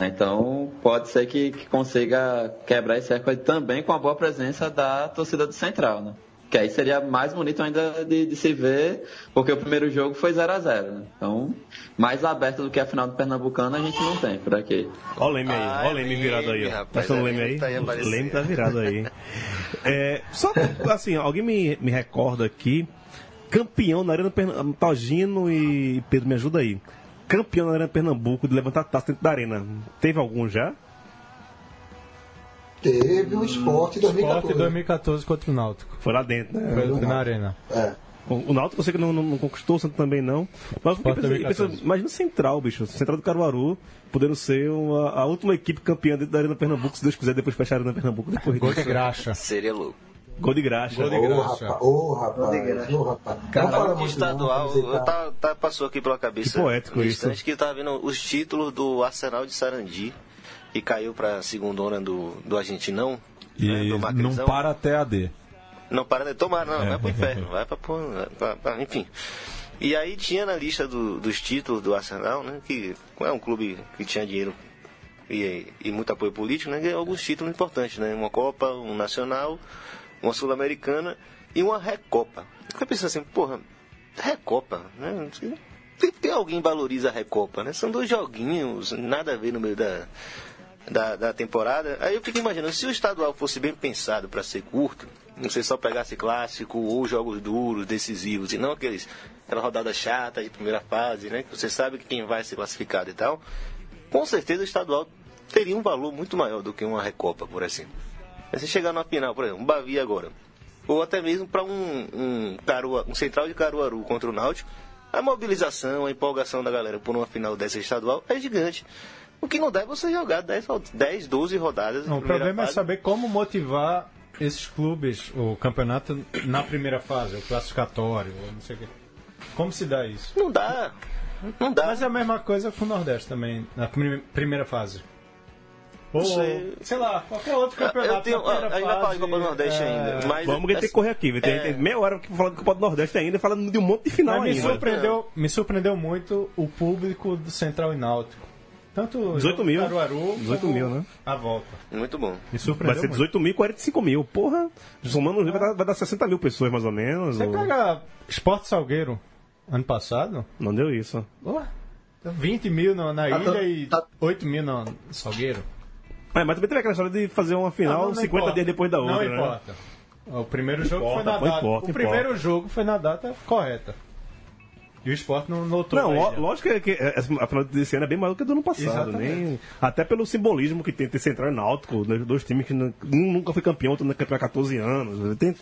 Então pode ser que, que consiga quebrar esse recorde também com a boa presença da torcida do Central, né? Que aí seria mais bonito ainda de, de se ver, porque o primeiro jogo foi 0 a 0 né? Então, mais aberto do que a final do Pernambucano a gente não tem por aqui. Olha o Leme aí, olha o Leme virado aí. ó. Tá rapaz, achando o Leme aí? tá aí o aparecendo. Leme tá virado aí. É, só assim, alguém me, me recorda aqui, campeão na Arena Pernambuco, Togino e Pedro, me ajuda aí. Campeão na Arena Pernambuco de levantar taça dentro da arena. Teve algum já? Teve o Esporte 2014. 2014 contra o Náutico. Foi lá dentro, né? Foi na arena. É. O Náutico eu sei que não, não, não conquistou, o Santos também não. Mas eu fiquei Sport pensando- 2014. pensando, imagina o Central, bicho. Central do Caruaru, podendo ser uma- a última equipe campeã dentro da Arena Pernambuco, se Deus quiser, depois fechar a Arena Pernambuco depois Gol de disso. graxa. Seria louco. Gol de graxa. Gol de Ô, graça. rapaz, ô, rapaz, ô, rapaz. Não fala Falando de muito estadual, não, eu tá, tá- passou aqui pela cabeça. Que poético isso. instante que eu tava vendo os títulos do Arsenal de Sarandi, que caiu pra segundona do, do Argentinão. né, E do não para até a D. Não para de tomar, não, É. vai pro inferno, vai pra, pra- pra- enfim. E aí tinha na lista do- dos títulos do Arsenal, né, que é um clube que tinha dinheiro e, e muito apoio político, né, ganhou alguns títulos importantes, né, uma Copa, um Nacional, uma Sul-Americana e uma Recopa. Eu fiquei pensando assim, porra, Recopa, né, tem, tem alguém que valoriza a Recopa, né, são dois joguinhos, nada a ver no meio da, da, da temporada. Aí eu fico imaginando, se o estadual fosse bem pensado para ser curto, Você só pegasse clássico ou jogos duros, decisivos, e não aqueles, aquela rodada chata de primeira fase, né? Que você sabe que quem vai ser classificado e tal. Com certeza o estadual teria um valor muito maior do que uma Recopa, por assim. Aí você chegar na final, por exemplo, um Bavi agora, ou até mesmo para um, um, Carua- um central de Caruaru contra o Náutico, a mobilização, a empolgação da galera por uma final dessa estadual é gigante. O que não dá é você jogar 10, ro- 10 12 rodadas. Não, o problema é fase. saber como motivar esses clubes, o campeonato na primeira fase, o classificatório, não sei o quê. Como se dá isso? Não dá. Não dá. Mas é a mesma coisa com o Nordeste também, na prime- primeira fase. Ou, Sei. sei lá, qualquer outro campeonato. Eu tenho, ainda falo de fase, Copa do Nordeste é, ainda. Mas Vamos que tem que correr aqui. viu? Tem, É. tem meia hora que falando de Copa do Nordeste ainda, falando de um monte de final Mas me ainda. surpreendeu, me surpreendeu muito o público do Central e Náutico. Tanto o 18 jogo mil. Caruaru 18 como mil, né? A volta. Muito bom. Me Vai surpreendeu ser muito. 18 mil e 45 mil. Porra, somando vai dar, vai dar 60 mil pessoas mais ou menos. Você ou- pega Esporte Salgueiro ano passado, Não deu isso. Pô, 20 mil na, na Tá ilha to- e tá- 8 mil no Salgueiro. É, mas também teve aquela história de fazer uma final Não, não 50 importa. dias depois da outra, Não né? importa. O primeiro jogo Importa, foi na data. importa, o primeiro importa. jogo foi na data correta. E o esporte não notou. Não, lógico que, que essa- a final desse ano é bem maior do que a do ano passado. Exatamente. Nem, até pelo simbolismo que tem ter Central e Náutico, né, dois times que não- um nunca foi campeão, outro é campeão há 14 anos. Tem,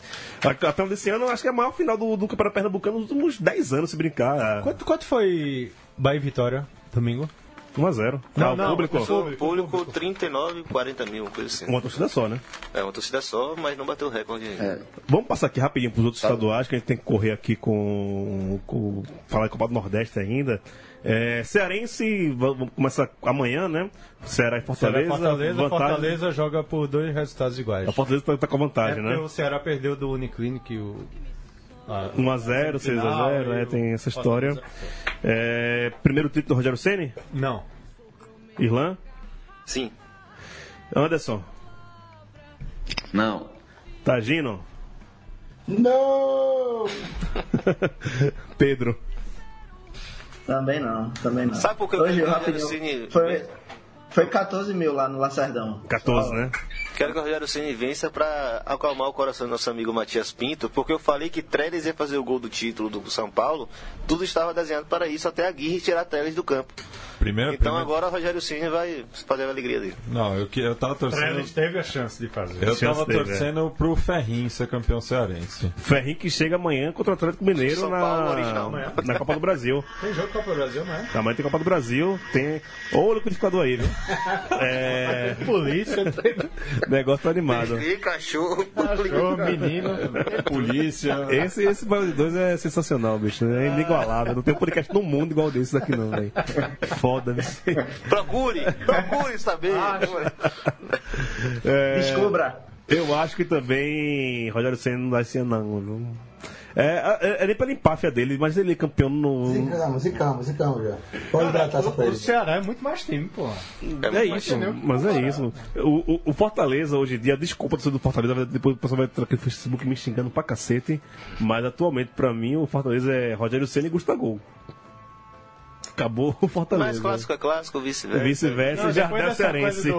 a, a final desse ano acho que é a maior final do, do Campeonato Pernambucano nos últimos 10 anos, se brincar. Quanto, quanto foi Bahia e Vitória domingo? 1x0. Não, não, o público, pessoal- O público 39, 40 mil, coisa assim. uma torcida só, né? É uma torcida só, mas não bateu o recorde ainda. É, Vamos passar aqui rapidinho para os outros estaduais, que a gente tem que correr aqui com. com falar de Copa do Nordeste ainda. É, Cearense, vamos começar amanhã, né? Ceará e Fortaleza. Fortaleza, Fortaleza, vantagem- Fortaleza joga por dois resultados iguais. A Fortaleza tá, tá com a É vantagem, porque né? o Ceará perdeu do Uniclinic o. a- 1x0, semifinal 6x0, e né? Tem essa história. É, primeiro título do Rogério Ceni Não. Irlan. Sim. Anderson. não. Tagino. Não! Pedro. Também não, também não. Sabe por que eu Hoje, o rapidinho, Ceni- foi, foi 14 mil lá no Lacerdão. 14, né? Quero que o Rogério Ceni vença pra acalmar o coração do nosso amigo Matias Pinto, porque eu falei que Trellis ia fazer o gol do título do São Paulo, tudo estava desenhado para isso, até a Guirre tirar Trellis do campo. Primeiro, Então primeiro- agora o Rogério Ceni vai fazer a alegria dele. Não, eu, que- eu tava torcendo. Trellis teve a chance de fazer. Eu Chance tava dele, torcendo pro Ferrinho ser campeão cearense. Ferrinho que chega amanhã contra o Atlético Mineiro São Paulo original, na, amanhã. na Copa do Brasil. Tem jogo Copa do Brasil, não é? Amanhã tem Copa do Brasil, tem. Ô, o liquidificador aí, viu? É. Polícia, O negócio tá animado. E cachorro, cachorro, menino. Polícia. Esse, esse Baião de Dois é sensacional, bicho. É inigualável. Não tem um podcast no mundo igual desse daqui, não, velho. Foda, bicho. procure, procure saber. É, Descubra. Eu acho que também Rogério Senna não vai ser, não, viu? É, é, é nem pela empáfia dele, mas ele é campeão no. Calma, se calma já. Pode dar a taça pra O ele. Ceará é muito mais time, pô. É isso, mas é isso. O, o- o Fortaleza hoje em dia, desculpa do Fortaleza, depois o pessoal vai entrar aqui no Facebook me xingando pra cacete, mas atualmente pra mim o Fortaleza é Rogério Senna e Gustavo. Acabou o Fortaleza. Mas clássico é clássico, vice-versa. Vice-versa, coisa Cearense.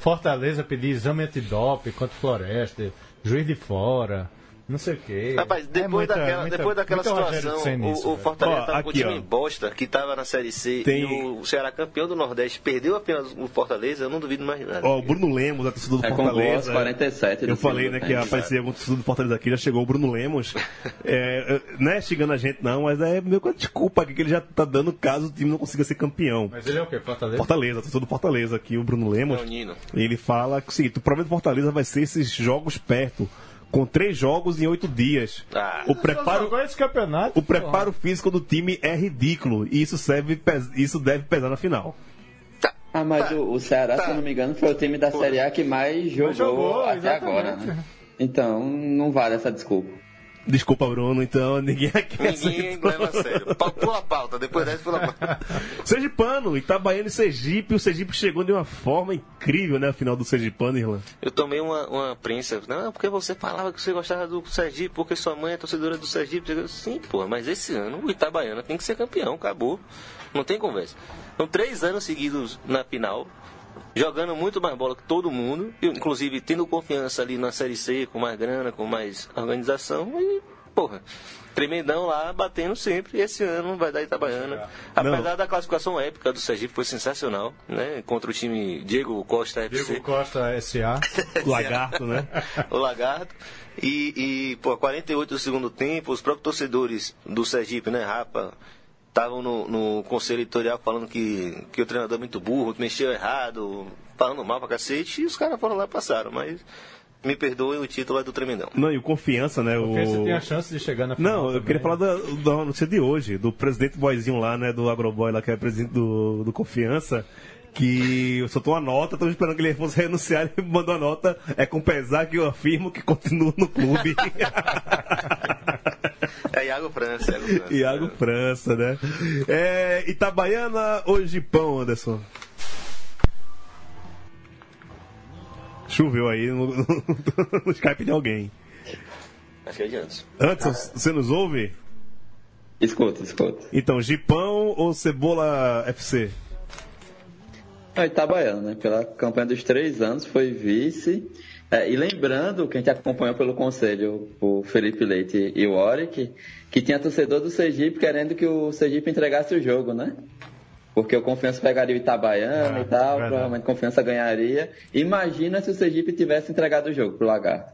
Fortaleza pedir exame antidope contra o Floresta, juiz de fora, não sei o quê. Rapaz, depois, É muita- daquela, muita- depois daquela situação, nisso, o, o velho. Fortaleza Ó, tava com o time ó. em bosta, que tava na Série C, Tem- e o Ceará campeão do Nordeste perdeu apenas o Fortaleza, eu não duvido mais nada. Ó, o Bruno Lemos, a torcida do É com Fortaleza. 47 do Eu falei, né, que tempo. ia aparecer algum torcedor do Fortaleza aqui, já chegou o Bruno Lemos. É, é, não é xingando a gente, não, mas é meio que desculpa aqui que ele já tá dando caso o time não consiga ser campeão. Mas ele é o quê? Fortaleza? Fortaleza, torcedor do Fortaleza aqui, o Bruno Lemos. É o Nino. Ele fala que o seguinte, o problema do Fortaleza vai ser esses jogos perto, com três jogos em oito dias. Ah. o preparo, jogou esse campeonato. o preparo físico do time é ridículo e isso, serve, isso deve pesar na final. Ah, mas Tá. o, o Ceará, Tá. se eu não me engano, foi o time da Série A que mais jogou, jogou, até exatamente. agora, né? Então, não vale essa desculpa. Desculpa, Bruno, então ninguém aqui Ninguém leva a sério. Pula a pauta, depois dessa pula a pauta. Sergipano, Itabaiano e Sergipe. O Sergipe chegou de uma forma incrível, né? A final do Sergipano, Irlan. Eu tomei uma, uma prensa. Não, porque você falava que você gostava do Sergipe, porque sua mãe é torcedora do Sergipe. Eu, Sim, pô, mas esse ano o Itabaiana tem que ser campeão, acabou. Não tem conversa. São três anos seguidos na final. Jogando muito mais bola que todo mundo, inclusive tendo confiança ali na Série C, com mais grana, com mais organização, e, porra, tremendão lá, batendo sempre, e esse ano vai dar Itabaiana. Apesar da classificação épica do Sergipe, foi sensacional, né? Contra o time Diego Costa FC. Diego Costa S.A. Lagarto, né? o Lagarto. E, e, pô, 48 do segundo tempo, os próprios torcedores do Sergipe, né, Rapa, estavam no, no conselho editorial falando que, que o treinador é muito burro, que mexeu errado, falando mal pra cacete, e os caras foram lá e passaram, mas me perdoem, o título é do Tremendão. Não, e o Confiança, né? O... tem a chance de chegar na final. Não, eu também. queria falar da, da notícia de hoje, do presidente boyzinho lá, né, do Agroboy lá, que é presidente do, do Confiança, que soltou uma nota, estamos esperando que ele fosse renunciar, ele mandou a nota, é com pesar que eu afirmo que continuo no clube. É Iago França, Iago França. Iago França, né? É, Itabaiana ou Gipão, Anderson? Choveu aí no, no, no Skype de alguém. Acho que é de antes. Antes, você nos ouve? Escuta, escuta. Então, Gipão ou Cebola FC? É Itabaiana, né? Pela campanha dos três anos, foi vice. É, e lembrando que a gente acompanhou pelo conselho o Felipe Leite e o Oric, que tinha torcedor do Sergipe querendo que o Sergipe entregasse o jogo, né? Porque o Confiança pegaria o Itabaiana Ah, e tal, verdade. provavelmente o Confiança ganharia. Imagina se o Sergipe tivesse entregado o jogo pro Lagarto.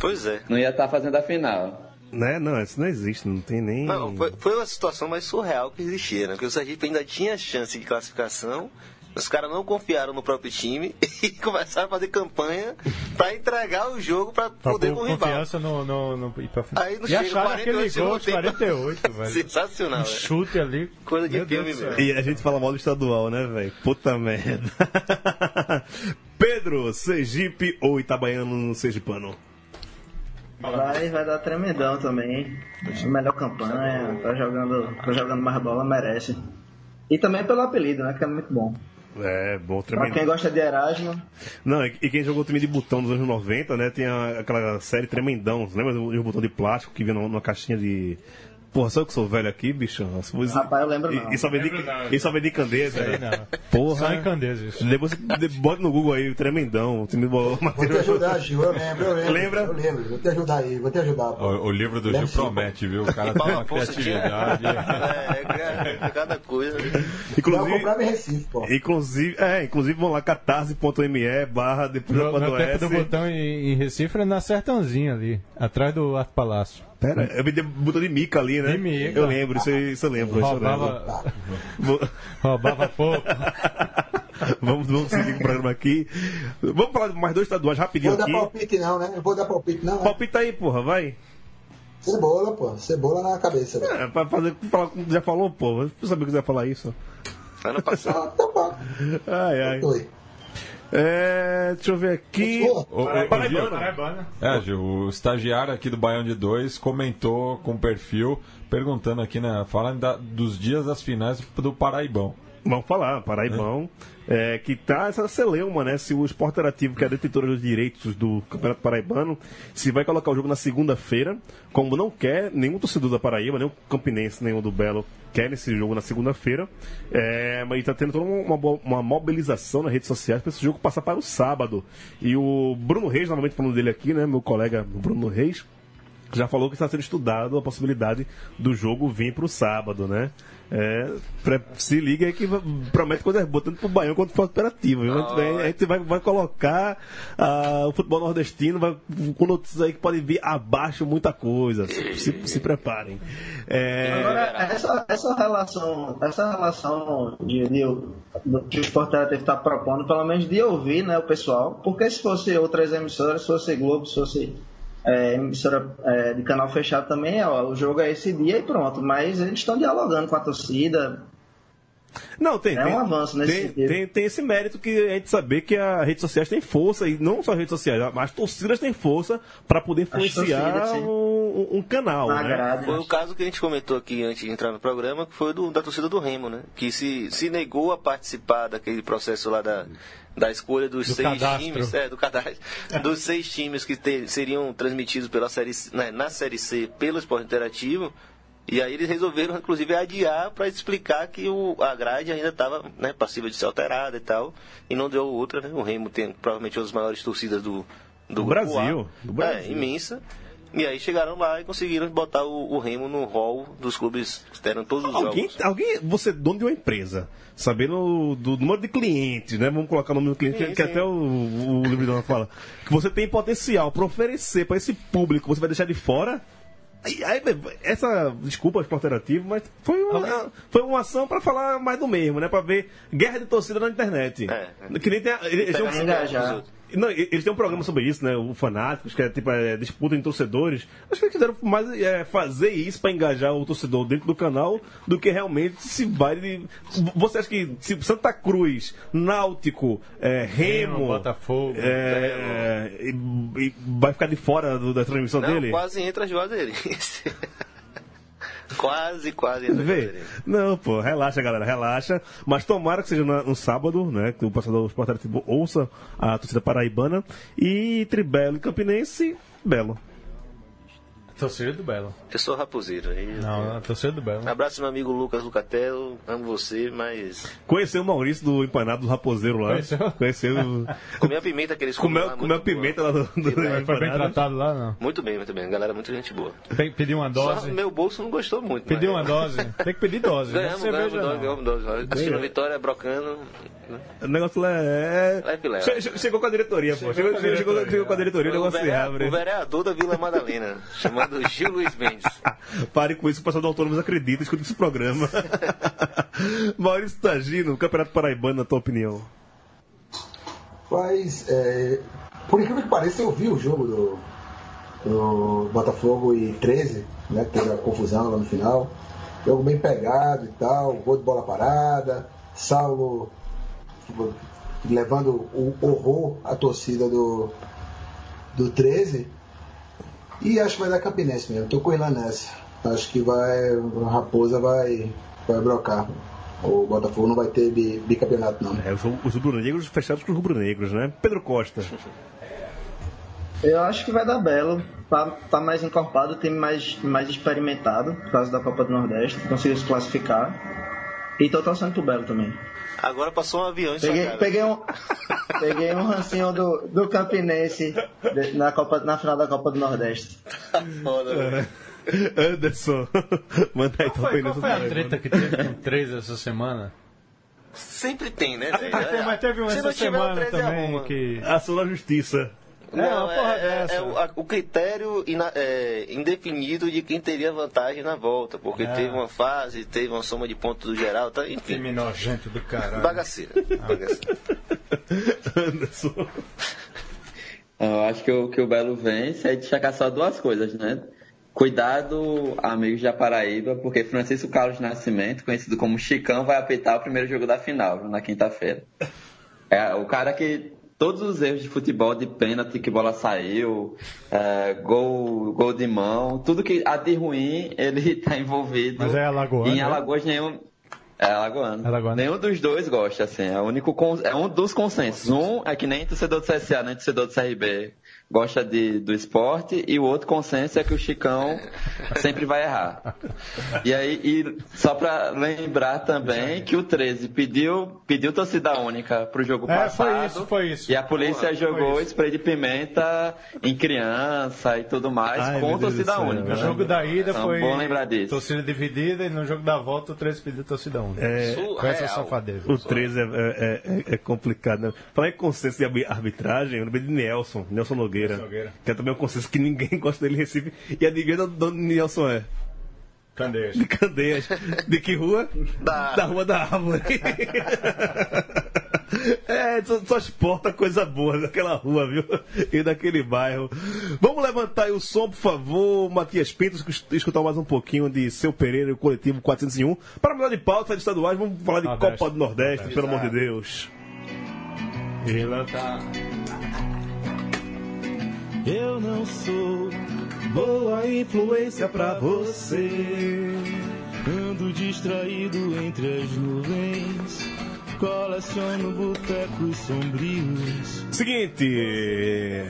Pois é. Não ia estar fazendo a final. Né? Não, isso não existe, não tem nem. Não, foi, foi uma situação mais surreal que existia, né? Porque o Sergipe ainda tinha chance de classificação, os caras não confiaram no próprio time e começaram a fazer campanha pra entregar o jogo pra Pra poder com o rival. confiança no, no, no, ir pra. Aí não e chega acharam 48 aquele gol de segundo tempo. 48, velho. Sensacional, Um velho. chute ali. Coisa de Meu filme mesmo. E a gente fala mal do estadual, né, velho? Puta merda. Pedro, Sergipe ou Itabaiano no Sergipano? Vai, vai dar tremendão também. Melhor campanha, tá jogando, tá jogando mais bola, merece. E também pelo apelido, né? Que é muito bom. É, bom, Pra tremendo. quem gosta de Erasmo, Não, e quem jogou o time de botão dos anos 90, né? Tem a- aquela série Tremendão. Lembra do do botão de plástico que vinha numa, numa caixinha de. Porra, só eu que sou velho aqui, bicho? Rapaz, eu lembro não. E, e só vendi, e só vendi candeza. Aí né? não. Porra. Só em Candeias isso. Depois você de- bota no Google aí, Tremendão. O time do Vou te ajudar, Gil. Eu lembro, eu lembro. Lembra? Eu lembro. Vou te ajudar aí, vou te ajudar. pô. O, o livro do Gil promete, viu? O cara tem Paulo uma criatividade. É, é, cada coisa. Inclusive, comprava em Recife, pô. inclusive, é, inclusive vão lá catarse.me barra depois da No, no ponto tempo do botão em, em Recife na Sertãozinha ali, atrás do Arte Palácio. Pera, eu vendi botão de mica ali, né? De mica. Eu lembro, isso, aí- isso eu lembro. Isso eu lembro. Roubava, Vou- roubava pouco. vamos, vamos seguir o programa aqui. Vamos falar de mais dois estaduais rapidinho Vou dar aqui. palpite não, né? Eu vou dar palpite não. né? Palpita aí, porra, vai. Cebola, pô. Cebola na cabeça, velho. É, pra fazer, falar como já falou, pô. Eu sabia que você ia falar isso. Ano passado. Ah, tá bom. Ai, ai. É, deixa eu ver aqui. O, o, o Gil, Paraibana. é, Gil, o estagiário aqui do Baião de Dois comentou com perfil, perguntando aqui, né? Falando da- dos dias das finais do Paraibão. Vamos falar, Paraibão. É, que tá essa celeuma, né? Se o Esporte Interativo, que é a detentora dos direitos do Campeonato Paraibano, se vai colocar o jogo na segunda-feira, como não quer, nenhum torcedor da Paraíba, nenhum campinense, nenhum do Belo, quer esse jogo na segunda-feira. É, mas tá tendo toda uma, uma- uma mobilização nas redes sociais para esse jogo passar para o sábado. E o Bruno Reis, novamente falando dele aqui, né? Meu colega Bruno Reis, já falou que está sendo estudado a possibilidade do jogo vir para o sábado, né? É, se liga aí que promete coisas boas, tanto pro Baião quanto pro Operativo. viu? A gente vai, a gente vai, vai colocar ah, o futebol nordestino vai, com notícias aí que podem vir abaixo muita coisa. Se, se, se preparem. É, Agora, essa, essa relação, essa relação de, de, do que o Sport Interativo está propondo, pelo menos de ouvir né, o pessoal, porque se fosse outras emissoras, se fosse Globo, se fosse é, emissora é, de canal fechado também, ó, o jogo é esse dia e pronto. Mas eles estão dialogando com a torcida. Não, tem. É tem, um avanço nesse tem, sentido. tem, tem esse mérito que a gente saber que as redes sociais têm força, e não só as redes sociais, mas as torcidas têm força para poder influenciar torcidas, um, um canal. Na né? Foi o caso que a gente comentou aqui antes de entrar no programa, que foi do, da torcida do Remo, né? Que se, se negou a participar daquele processo lá da, da escolha dos Do seis cadastro. times, é, do cadastro, dos seis times que te- seriam transmitidos pela série, né, na Série C pelo Esporte Interativo, E aí eles resolveram, inclusive, adiar para explicar que o, a grade ainda estava né, passível de ser alterada e tal. E não deu outra, né? O Remo tem provavelmente uma das maiores torcidas do, do, Do Brasil, do Brasil. É, imensa. E aí chegaram lá e conseguiram botar o, o Remo no hall dos clubes que deram todos os Alguém, jogos. alguém, você é dono de uma empresa, sabendo do número de clientes, né? Vamos colocar o nome do cliente, Sim, que, que sim. até o, o livro dela fala. Que você tem potencial para oferecer para esse público, você vai deixar de fora. Aí, essa, desculpa interativo, mas foi uma, foi uma ação para falar mais do mesmo, né? Para ver guerra de torcida na internet. É. Que nem tem, eles, engajar. Não, eles têm um programa sobre isso, né? O Fanáticos, que é tipo é, disputa em torcedores. Acho que eles quiseram mais é, fazer isso para engajar o torcedor dentro do canal do que realmente se vai. de- Você acha que se Santa Cruz, Náutico, é, Remo, Remo, Botafogo, é, e- e vai ficar de fora do- da transmissão Não, dele? quase entra Juazeirense. quase, quase Vê? Não, pô, relaxa, galera, relaxa. Mas tomara que seja no sábado, né? Que o passador do Sport Interativo ouça a torcida paraibana. E entre Belo e Campinense, Belo. Torcida do Belo. Eu sou raposeiro. aí- Não, a torcida do Belo. Abraço meu amigo Lucas Lucatello, amo você, mas Conheceu o Maurício do empanado do Raposeiro lá. Conheceu? Conheceu. comi a pimenta que eles comem comeu comeu muito boa. pimenta lá do, do Que bem. Foi bem empanado. tratado lá, não? Muito bem, muito bem. Galera, muita gente boa. Pe- Pediu uma Só dose. meu bolso não gostou muito. Pediu uma dose. Tem que pedir dose. não é Ganhamos, ganhamos dose, ganhamos dose. Assistindo a Vitória, brocando. O negócio lá é. Leve, leve. Che- che- Chegou com a diretoria, pô. Chegou, com a chegou, chegou, diretoria. chegou com a diretoria, o negócio se abre. o vereador da Vila Madalena, chamado Gil Luiz Mendes. Pare com isso, o pessoal do Autônomos acredita, escuta esse programa. Maurício Tagino, Campeonato Paraibano, na tua opinião. Mas, é, por incrível que pareça, eu vi o jogo do, do Botafogo e 13, né? que Teve a confusão lá no final. Jogo bem pegado e tal, gol de bola parada, Saulo levando o horror à torcida do, do 13. E acho que vai dar Campinense mesmo, tô com ele lá nessa. Acho que vai. A Raposa vai, vai brocar. O Botafogo não vai ter bi- bicampeonato, não. É, os, os rubro-negros fechados com os rubro-negros, né? Pedro Costa. Eu acho que vai dar Belo. Tá, tá mais encorpado, tem mais, mais experimentado por causa da Copa do Nordeste. Conseguiu se classificar. E torcendo pro Belo também. Agora passou um avião Peguei, cara. peguei um, peguei um rancinho do, do Campinense de- na, Copa, na final da Copa do Nordeste. Foda, velho. Anderson, manda aí Qual foi, qual foi a treta que teve com três essa semana? Sempre tem, né? velho? Mas teve- mas teve uma Se essa semana 13 também arruma. que. Ação da Justiça. É, Não, uma porra é, é- dessa. é o, a- o critério ina- é, indefinido de quem teria vantagem na volta, porque É. teve uma fase, teve uma soma de pontos do geral, tá, enfim. Time nojento do caralho. Bagaceira. bagaceira. Anderson. Eu acho que o, que o Belo vence é destacar só duas coisas, né? Cuidado, amigos da Paraíba, porque Francisco Carlos Nascimento, conhecido como Chicão, vai apitar o primeiro jogo da final, na quinta-feira. É o cara que todos os erros de futebol, de pênalti, que bola saiu, é, gol, gol de mão, tudo que há de ruim, ele tá envolvido. Mas é alagoano, Em né? Alagoas nenhum. É alagoano. Alagoano. Nenhum dos dois gosta, assim. É, único é um dos consensos. Um é que nem torcedor do CSA, nem torcedor do CRB gosta de, do esporte, e o outro consenso é que o Chicão sempre vai errar. E aí, e só pra lembrar também que o 13 pediu, pediu torcida única pro jogo É, passado. foi isso, foi isso. E a polícia Porra, jogou spray de pimenta em criança e tudo mais, Ai, com torcida céu. única. No né? jogo da ida Então, foi bom lembrar disso. torcida dividida e no jogo da volta o 13 pediu torcida única. É, Com essa safadeza. o 13 é, é, é- é complicado, né? Falar em consenso de arbi- arbitragem, eu lembrei de Nelson, Nelson Nogueira, Nogueira. que é também um consenso que ninguém gosta dele em Recife. E adivinha de onde Nelson é? Candeias. De Candeias. De que rua? Da- da Rua da Árvore. É, só, só exporta coisa boa daquela rua, viu? E daquele bairro. Vamos levantar aí o som, por favor, Matias Pinto, escu- escutar mais um pouquinho de Seu Pereira e o Coletivo 401. Para mudar de pauta de estaduais, vamos falar de Nordeste. Copa do Nordeste, Nordeste. pelo amor de Deus. Vila tá. Eu não sou boa influência pra você. Ando distraído entre as nuvens. Coleciono botecos sombrios. Seguinte,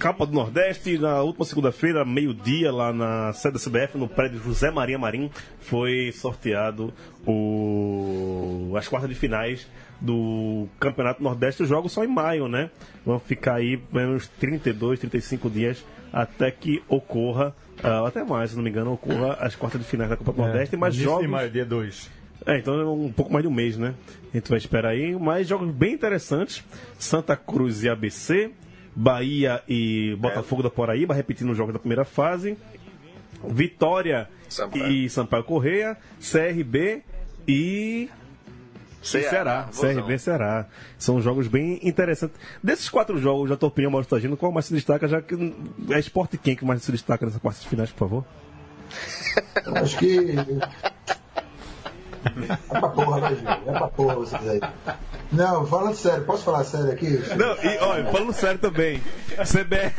Copa do Nordeste, na última segunda-feira, meio-dia, lá na sede da CBF, no prédio José Maria Marim, foi sorteado o... as quartas de finais do Campeonato Nordeste. Os jogos são em maio, né? Vão ficar aí uns 32, 35 dias até que ocorra, ah, até mais, se não me engano, ocorra as quartas de finais da Copa do Nordeste. Mas jogos. de maio, dia 2. É, então é um pouco mais de um mês, né? A gente vai esperar aí. Mas jogos bem interessantes: Santa Cruz e ABC, Bahia e Botafogo da Paraíba, repetindo os jogos da primeira fase. Vitória Sampaio. e Sampaio Correia, CRB e. e Ceará, Vozão. CRB Ceará. São jogos bem interessantes. Desses quatro jogos, da tua opinião, Mauro Tagino, qual mais se destaca? Já que é esporte quem que mais se destaca nessa quarta de finais, por favor? Eu acho que. É pra porra, né, Gil? É pra porra vocês aí. Não, falando sério, posso falar sério aqui? Não, e olha, falando sério também. CBF.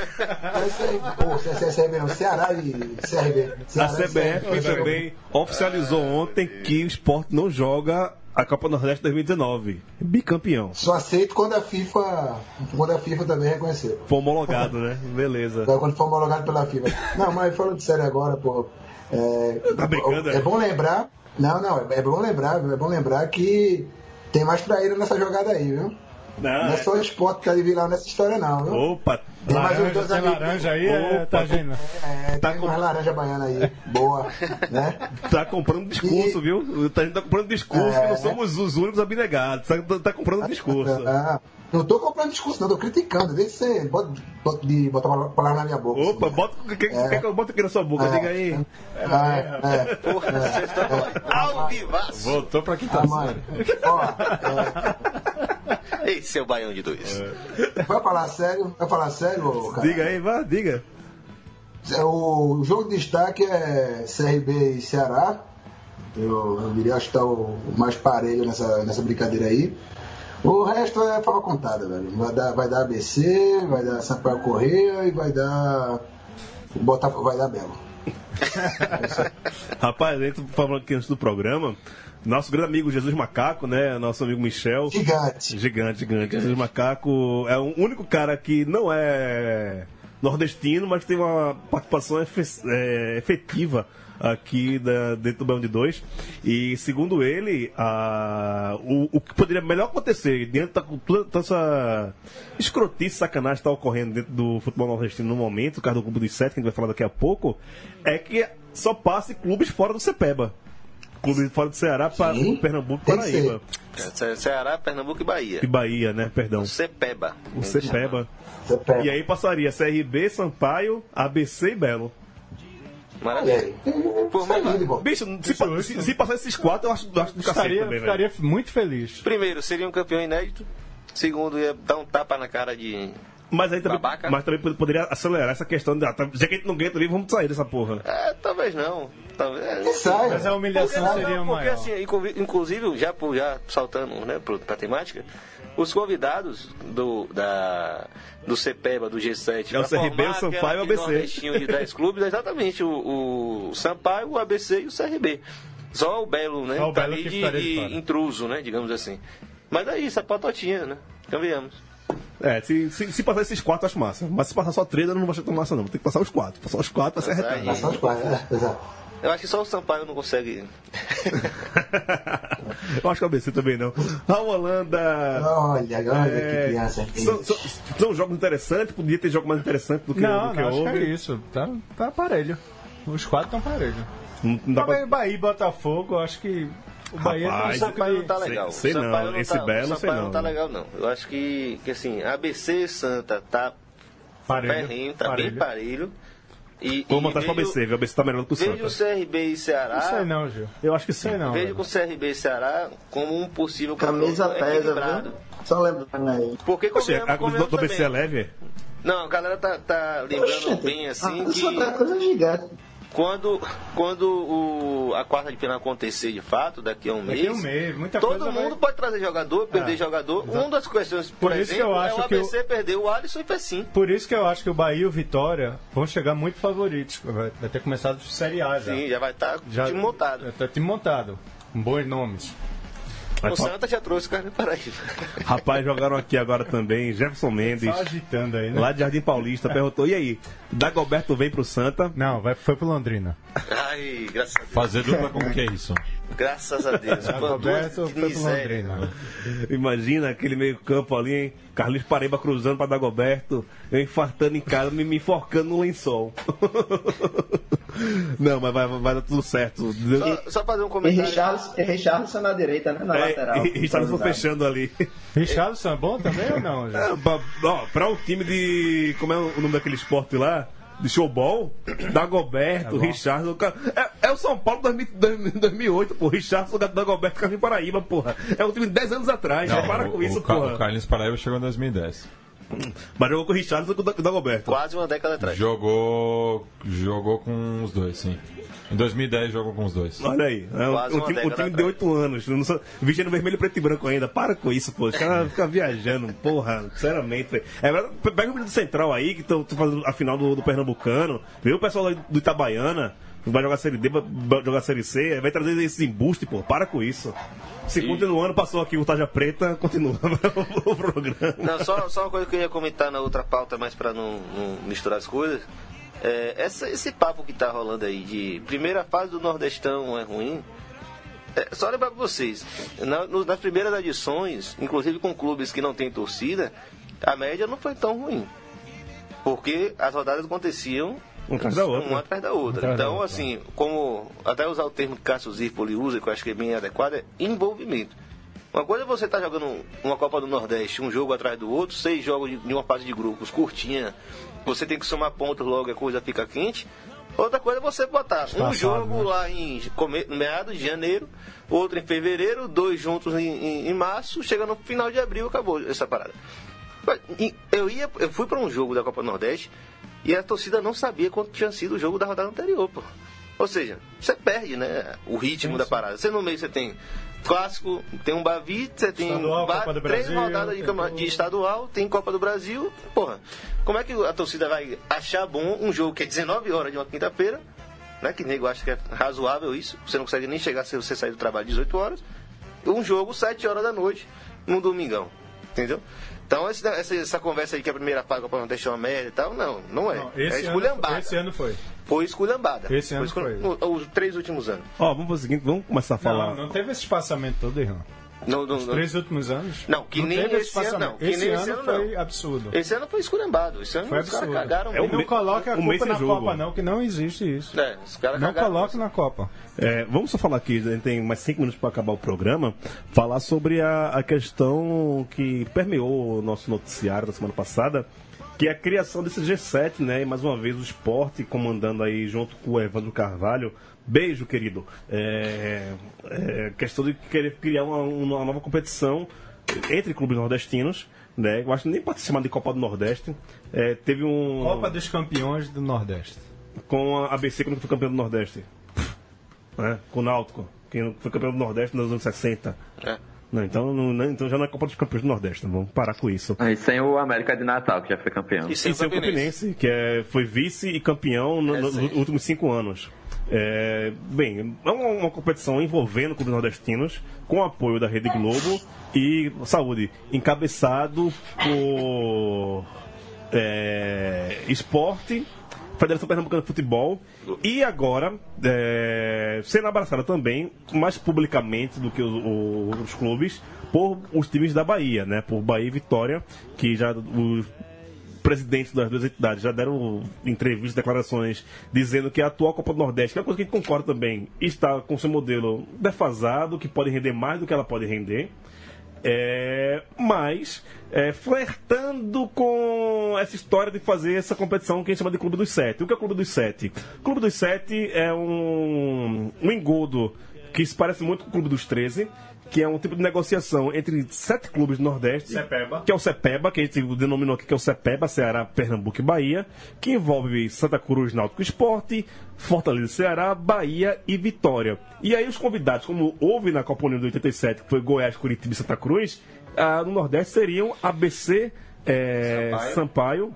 Pô, CRB não, Ceará e CRB. A CBF também oficializou ontem que o esporte não joga a Copa Nordeste 2019. Bicampeão. Só aceito quando a FIFA. Quando a FIFA também reconhecer. Foi homologado, né? Beleza. Então, Quando for homologado pela FIFA. Não, mas falando sério agora, pô. É, Tá brincando, é é? bom lembrar. Não, não, é bom lembrar, é bom lembrar que tem mais traíra nessa jogada aí, viu? Não é só o esporte que tá de vilão nessa história, não, viu? Opa, Tem mais uns Laranja, dois tem amigos. laranja aí, é, Opa, tá vendo? É, Tá tem com- mais laranja baiana aí. Boa, né? tá comprando discurso, viu? A gente tá comprando discurso É. que não somos os únicos abnegados. Tá, tá comprando discurso. Ah, não tô comprando discurso, não, tô criticando. Deixa você bota, bota, de, botar a palavra na minha boca. Opa, bota o que, que, É. quer que eu bote aqui na sua boca? É. Diga aí. Ah, é, Porra, vocês estão ao vivaço. Voltou pra quinta ah, mãe. Ó, é, Esse é o Baião de dois. vai falar sério? Vai falar sério, ô, cara? Diga aí, vá, diga. O jogo de destaque é CRB e Ceará. Eu, eu diria acho que tá o mais parelho nessa, nessa brincadeira aí. O resto é fala contada, velho. Vai dar, vai dar ABC, vai dar Sampaio Correia e vai dar. Botafogo, vai dar Belo. Rapaz, a gente falando aqui antes do programa, nosso grande amigo Jesus Macaco, né? Nosso amigo Michel. Gigante. Gigante, gigante. Jesus Macaco é o único cara que não é nordestino, mas tem uma participação é, efetiva aqui da- dentro do Baião de Dois. E segundo ele, a- o, o que poderia melhor acontecer dentro da cultura, toda essa escrotice, sacanagem que está ocorrendo dentro do futebol nordestino no momento, o caso do Clube dos Sete, que a gente vai falar daqui a pouco, é que só passe clubes fora do Cepeba. Clubes fora do Ceará, para Sim, Pernambuco e Paraíba. Ce- Ceará, Pernambuco e Bahia. E Bahia, né? Perdão. Cepeba. O Cepeba. Você pega. E aí passaria CRB, Sampaio, ABC e Belo. Maravilha. Por é lindo, bom. Bicho, se, pa- se, se passar esses quatro, eu acho, eu acho do cacete Estaria, também, velho. ficaria muito feliz. Primeiro, seria um campeão inédito. Segundo, ia dar um tapa na cara de. Mas aí também, Babaca. mas também pod- poderia acelerar essa questão de, tá- já que a gente não ganha também, vamos sair dessa porra. É, talvez não. Talvez. Que sai. Mas a humilhação Porque, seria não, porque maior. assim, inclusive- já, por- já saltando né, pra temática, os convidados do, da, do CEPEBA, do G7, É o CRB, o Sampaio e o ABC. de 10 clubes, é exatamente o, o Sampaio, o ABC e o CRB. Só o Belo, né? Só o tá Belo ali que de, de intruso, né? Digamos assim. Mas é isso, a patotinha, né? Convenhamos. É, se, se, se passar esses quatro, acho massa. Mas se passar só três, eu não vou achar tão massa, não. Tem que passar os quatro. Passar os quatro pra ser Passar arretado. Passar os quatro, é, exato. Eu acho que só o Sampaio não consegue. eu acho que o ABC também não. A Holanda. Olha, olha é, que criança. são, são, são jogos interessantes, podia ter jogo mais interessante do que, Não, do que não, acho que houve. é isso. Tá, tá parelho. Os quatro estão parelhos. Não, não dá pra... Bahia e Botafogo, acho que o Bahia Rapaz, O tem Sampaio não tá sei- legal. sei o Sampaio não, esse tá, Belo, o sei Sampaio não. não tá legal, não. Eu acho que, que assim, ABC Santa tá parelho. ferrinho, tá bem parelho. E, Vou montar pro vejo- ABC, viu? O ABC tá melhor do que o Vejo Santa. o CRB e Não sei Ceará. não, Gil. Eu acho que sim. Sei não. Vejo com o CRB e Ceará como um possível Camisa pesa, viu? Só lembrando aí. Porque Poxa, a do, ABC é leve? Não, a galera tá, tá lembrando bem assim ah, que Isso é uma coisa gigante. Quando, quando o, a quarta de final acontecer de fato, daqui a um Daqui mês, um mês, muita todo mundo vai- pode trazer jogador, perder É, jogador. exato. Uma das questões, por, Por isso que exemplo, eu é acho o que o- ABC perder o Alisson e Pecim. Por isso que eu acho que o Bahia e o Vitória vão chegar muito favoritos. Vai, vai ter começado a Série A já. Sim, já vai estar já time montado. Já tá time montado. Com bons nomes. O Santa já trouxe o Carlos Paraíba. Rapaz, jogaram aqui agora também Jefferson Mendes. Só agitando aí, né? Lá de Jardim Paulista, perguntou: e aí? Dagoberto vem pro Santa? Não, vai, foi pro Londrina. Ai, graças a Deus. Fazer dupla com o que é isso? Graças a Deus. Pô, Roberto miséria. Imagina aquele meio-campo ali, hein? Carlinhos Paraíba cruzando pra Dagoberto, eu infartando em casa, me, me enforcando no lençol. Não, mas vai, vai dar tudo certo. Só, só fazer um comentário. Richarlison, e Richarlison na direita, né? Na lateral. É, e Richardson fechando ali. Richarlison é bom também ou não? gente? É, pra, ó, pra um time de. Como é o nome daquele esporte lá? De showball, Dagoberto, Richardson. ca- É, é o São Paulo 2000 2008, pô. Richardson, Dagoberto, Carlinhos Paraíba, porra. É um time de 10 anos atrás. já para o, com o isso, Ca- porra. o Carlinhos Paraíba chegou em 2010. Mas jogou com o Richardson e com o Dagoberto. Quase uma década atrás. Jogou. Jogou com os dois, sim. Em 2010 jogou com os dois. Olha aí, é um, Quase um uma time, um time de atrás. 8 anos, não sou- vestindo vermelho, preto e branco ainda. Para com isso, pô. Os caras ficam viajando, porra, sinceramente. É, verdade, pega o menino do Central aí, que estão fazendo a final do, do Pernambucano. Vê o pessoal lá do Itabaiana, vai jogar Série D, vai jogar Série C, vai trazer esse embuste, pô. Para com isso. Se continuando, passou aqui o Taja Preta, continua o programa. Não, só, só uma coisa que eu ia comentar na outra pauta, mas para não, não misturar as coisas. É, essa- esse papo que tá rolando aí de primeira fase do Nordestão é ruim. É, só lembrar pra vocês, na- nas primeiras edições, inclusive com clubes que não têm torcida, a média não foi tão ruim. Porque as rodadas aconteciam Um atrás da outra. uma atrás da outra. atrás da então, outra. assim, como até usar o termo que Cássio Zirpoli usa, que eu acho que é bem adequado, é envolvimento. Uma coisa é você estar jogando uma Copa do Nordeste, um jogo atrás do outro, seis jogos de uma fase de grupos, curtinha, você tem que somar pontos logo e a coisa fica quente. Outra coisa é você botar um Espaçado, jogo né? lá em meados de janeiro, outro em fevereiro, dois juntos em, em- em março, chega no final de abril, acabou essa parada. Eu, ia, eu fui para um jogo da Copa do Nordeste e a torcida não sabia quanto tinha sido o jogo da rodada anterior, pô. Ou seja, você perde, né, o ritmo da parada. Você no meio você tem clássico, tem um Bavi, você tem Estadual, do três Brasil, rodadas de, tem de estadual, tem Copa do Brasil. Porra, como é que a torcida vai achar bom um jogo que é 19 horas de uma quinta-feira, né, que nego acha que é razoável isso, você não consegue nem chegar se você sair do trabalho 18 horas, um jogo 7 horas da noite, num domingão. Entendeu? Então, esse- essa, essa conversa aí que a primeira fase para não deixar uma merda e tal, não, não é. Não, é esse, esculhambada. ano, esse ano foi. Foi esculhambada. Esse ano escul- foi. no- Os três últimos anos. Ó, vamos fazer o seguinte, vamos começar a falar. Não, não teve esse espaçamento todo, Irmão. No, no, Os três últimos anos. Não, que nem teve esse ano, não. Que Esse nem ano esse ano, foi não. absurdo. Esse ano foi esculhambado. Esse ano Foi os caras absurdo. cagaram É Não coloque a mês culpa na jogo. Copa, não, que não existe isso. É, Não coloque na Copa. É, vamos só falar aqui, a gente tem mais cinco minutos para acabar o programa, falar sobre a, a questão que permeou o nosso noticiário da semana passada, que é a criação desse G7, né? E mais uma vez o esporte comandando aí junto com o Evandro Carvalho. Beijo, querido. É, é, questão de querer criar uma, uma nova competição entre clubes nordestinos, né? Eu acho que nem pode ser chamado de Copa do Nordeste. É, teve um. Copa dos Campeões do Nordeste. com a ABC quando foi campeão do Nordeste. Né? Com o Náutico, que foi campeão do Nordeste nos anos 60. É. Não, então, não, não- então já não é Copa dos Campeões do Nordeste, vamos parar com isso. E sem o América de Natal, que já foi campeão. E sem E sem o Campinense, que é, foi vice e campeão no- É, nos últimos cinco anos. É, bem, é uma, uma competição envolvendo clubes nordestinos, com apoio da Rede Globo e saúde, encabeçado por é, esporte, Federação Pernambucana de Futebol e agora é, sendo abraçada também, mais publicamente do que os, os clubes, por os times da Bahia, né? Por Bahia e Vitória, que já os presidentes das duas entidades já deram entrevistas, declarações dizendo que a atual Copa do Nordeste, que é uma coisa que a gente concorda também, está com seu modelo defasado, que pode render mais do que ela pode render. É, mas é, flertando com essa história de fazer essa competição que a gente chama de Clube dos Sete. O que é o Clube dos Sete? O Clube dos Sete é um, um engodo que se parece muito com o Clube dos Treze, que é um tipo de negociação entre sete clubes do Nordeste, Cepeba. que é o CEPEBA, que a gente denominou aqui que é o CEPEBA, Ceará, Pernambuco e Bahia, que envolve Santa Cruz, Náutico Esporte, Fortaleza, Ceará, Bahia e Vitória. E aí os convidados, como houve na Copa União de 87, que foi Goiás, Curitiba e Santa Cruz, ah, no Nordeste seriam ABC, eh, Sampaio.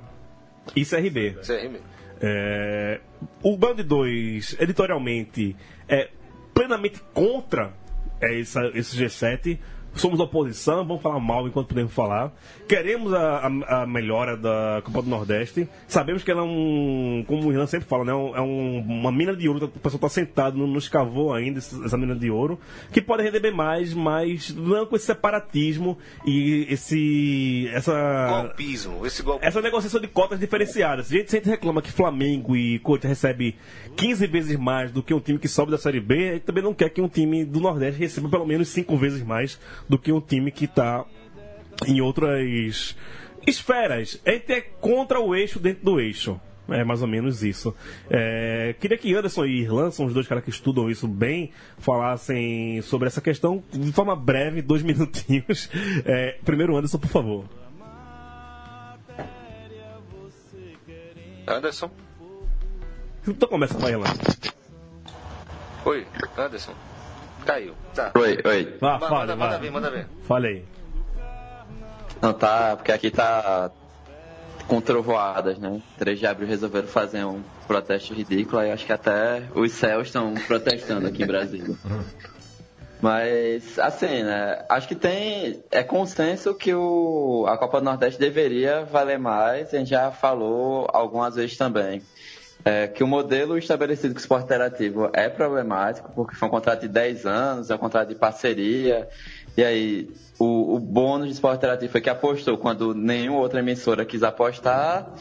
e CRB. CRB. É, o Band 2, editorialmente, é plenamente contra é, essa- esse G7, somos oposição, vamos falar mal enquanto podemos falar. Queremos a, a, a melhora da Copa do Nordeste. Sabemos que ela é um, como o Irlan sempre fala, né? É um, uma mina de ouro, o pessoal está sentado, não, não escavou ainda essa mina de ouro, que pode render bem mais, mas não com esse separatismo e esse. essa. Golpismo, esse golpe. Essa negociação de cotas diferenciadas. A gente sempre reclama que Flamengo e Corinthians recebe 15 vezes mais do que um time que sobe da Série B, a gente também não quer que um time do Nordeste receba pelo menos 5 vezes mais do que um time que está em outras esferas. Gente é contra o eixo dentro do eixo. É mais ou menos isso. É, queria que Anderson e Irlan, são os dois caras que estudam isso bem, falassem sobre essa questão de forma breve, dois minutinhos. É, primeiro, Anderson, por favor. Anderson. Então começa com a Irlan. Oi, Anderson. Caiu. Tá. Oi, oi. Ah, manda, fale, manda, manda ver, manda ver. Fale aí. Não, tá, porque aqui tá com trovoadas, né? 3 de abril resolveram fazer um protesto ridículo e acho que até os céus estão protestando aqui em Brasília. Mas, assim, né? Acho que tem. É consenso que o, a Copa do Nordeste deveria valer mais, a gente já falou algumas vezes também. É, que o modelo estabelecido com o esporte interativo é problemático, porque foi um contrato de 10 anos, é um contrato de parceria, e aí o, o bônus de esporte interativo foi que apostou quando nenhuma outra emissora quis apostar,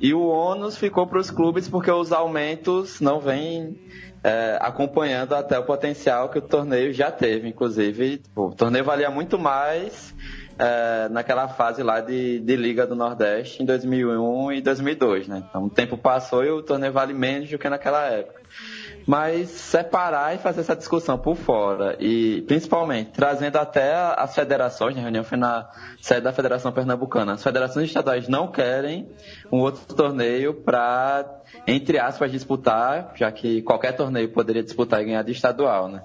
e o ônus ficou para os clubes porque os aumentos não vêm é, acompanhando até o potencial que o torneio já teve. Inclusive, tipo, o torneio valia muito mais é, naquela fase lá de, de Liga do Nordeste em 2001 e 2002, né? Então o tempo passou e o torneio vale menos do que naquela época. Mas separar e fazer essa discussão por fora e principalmente trazendo até as federações, né? a reunião foi na sede da Federação Pernambucana. As federações estaduais não querem um outro torneio para, entre aspas, disputar, já que qualquer torneio poderia disputar e ganhar de estadual, né?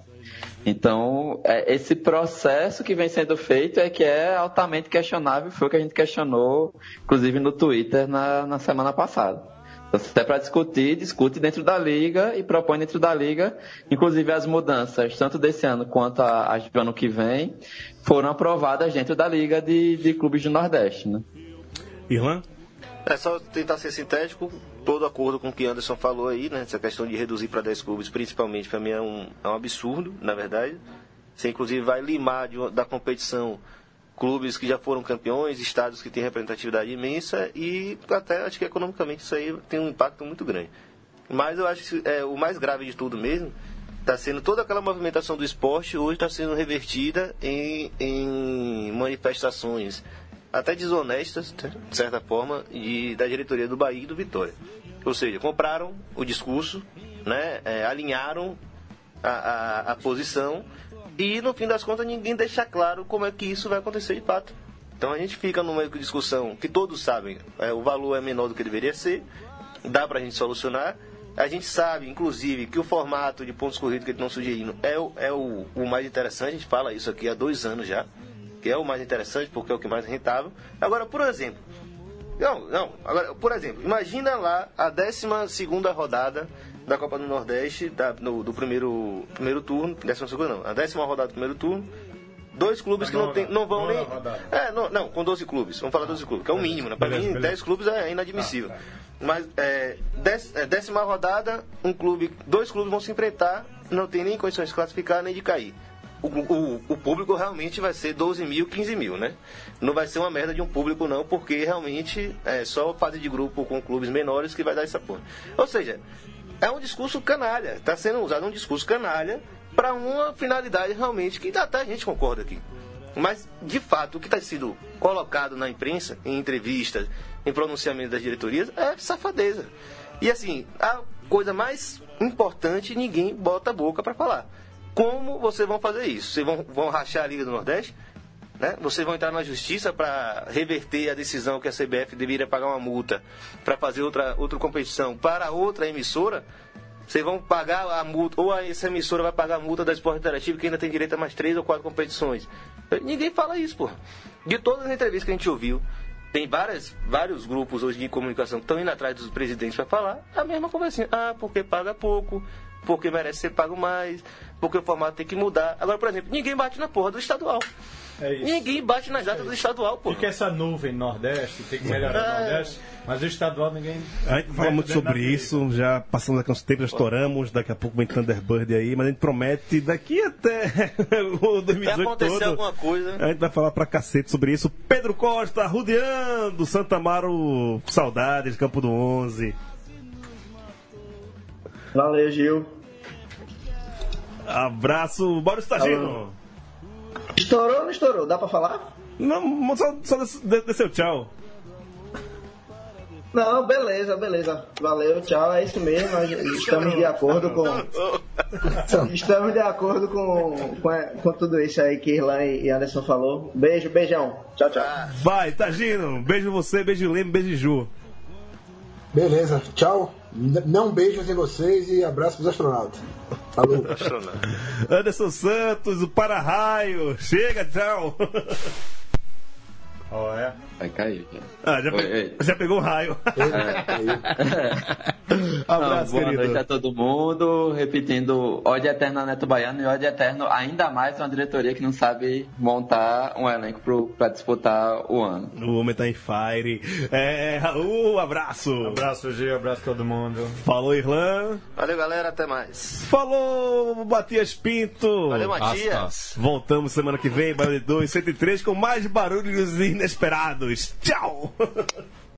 Então, é, esse processo que vem sendo feito é que é altamente questionável, foi o que a gente questionou, inclusive no Twitter na, na semana passada. Então, se é para discutir, discute dentro da liga e propõe dentro da liga, inclusive as mudanças, tanto desse ano quanto as do ano que vem, foram aprovadas dentro da liga de, de clubes do Nordeste, né? Irlan? É só tentar ser sintético, todo acordo com o que Anderson falou aí, né? Essa questão de reduzir para 10 clubes, principalmente, para mim é um, é um absurdo, na verdade. Você, inclusive, vai limar de da competição clubes que já foram campeões, estados que têm representatividade imensa e até acho que economicamente isso aí tem um impacto muito grande. Mas eu acho que é, o mais grave de tudo mesmo está sendo toda aquela movimentação do esporte hoje está sendo revertida em, em manifestações até desonestas, de certa forma, de, da diretoria do Bahia e do Vitória. Ou seja, compraram o discurso, né, é, alinharam a, a, a posição e, no fim das contas, ninguém deixa claro como é que isso vai acontecer de fato. Então a gente fica numa discussão que todos sabem, é, o valor é menor do que deveria ser, dá pra gente solucionar. A gente sabe, inclusive, que o formato de pontos corridos que eles estão sugerindo é, o, é o, o mais interessante. A gente fala isso aqui há dois anos já, que é o mais interessante porque é o que mais rentável. Agora, por exemplo, não, não. Agora, por exemplo, imagina lá a 12 rodada da Copa do Nordeste, da- no- do primeiro, primeiro turno, décima segunda não, a décima rodada do primeiro turno. Dois clubes que não, tem, não vão nem. É, não, não, com 12 clubes. Vamos falar 12 clubes, que é o mínimo, né? Pra Beleza, mim, beleza. 10 clubes é inadmissível. Mas, é, é, décima rodada, um clube, dois clubes vão se enfrentar, não tem nem condições de classificar nem de cair. O, o- o público realmente vai ser 12 mil, 15 mil, né? Não vai ser uma merda de um público, não, porque realmente é só fase de grupo com clubes menores que vai dar essa porra. Ou seja, é um discurso canalha. Está sendo usado um discurso canalha para uma finalidade realmente que até a gente concorda aqui. Mas, de fato, o que está sendo colocado na imprensa, em entrevistas, em pronunciamentos das diretorias, é safadeza. E assim, a coisa mais importante, ninguém bota a boca para falar. Como vocês vão fazer isso? Vocês vão, vão rachar a Liga do Nordeste? Né? Vocês vão entrar na justiça para reverter a decisão que a CBF deveria pagar uma multa para fazer outra, outra competição para outra emissora? Vocês vão pagar a multa, ou essa emissora vai pagar a multa da Esporte Interativo, que ainda tem direito a mais três ou quatro competições. Ninguém fala isso, pô. De todas as entrevistas que a gente ouviu, tem várias, vários grupos hoje de comunicação que estão indo atrás dos presidentes para falar a mesma conversinha. Ah, porque paga pouco, porque merece ser pago mais, porque o formato tem que mudar. Agora, por exemplo, ninguém bate na porra do estadual. É isso. Ninguém bate nas datas do estadual, pô. Fica essa nuvem Nordeste, tem que melhorar o É. Nordeste, mas o estadual ninguém. A gente fala muito sobre isso, já passamos aqui uns tempos, já estouramos, daqui a pouco vem Thunderbird aí, mas a gente promete daqui até o 2018 Vai acontecer todo, alguma coisa. A gente vai falar pra cacete sobre isso. Pedro Costa, rodeando Santa Amaro, saudades, Campo do 11. Valeu, Gil. Abraço, Maurício Tagino. Estourou ou não estourou? Dá pra falar? Não, só, só desceu tchau. Não, beleza, beleza. Valeu, tchau. É isso mesmo. nós Estamos de acordo com. Estamos de acordo com, com, com tudo isso aí que Irlan e Anderson falou. Beijo, beijão. Tchau, tchau. Vai, Tagino. Beijo você, beijo Leme, beijo Ju. Beleza, tchau. Não beijos em vocês e abraço pros astronautas. Falou. Anderson Santos, o para-raio. Chega, tchau. Ó, é. Vai cair. já. Ah, já, pe- já pegou o raio. Não, Abraço, boa querido. noite a todo mundo. Repetindo, ódio eterno ao Neto Baiano e ódio eterno ainda mais uma diretoria que não sabe montar um elenco pro, pra disputar o ano. O homem tá em fire. É, Raul, abraço. Abraço, Gil, abraço todo mundo. Falou, Irlan. Valeu, galera. Até mais. Falou, Matias Pinto. Valeu, Matias. Voltamos semana que vem, Barulho 2, 103, com mais barulhos inesperados. Tchau.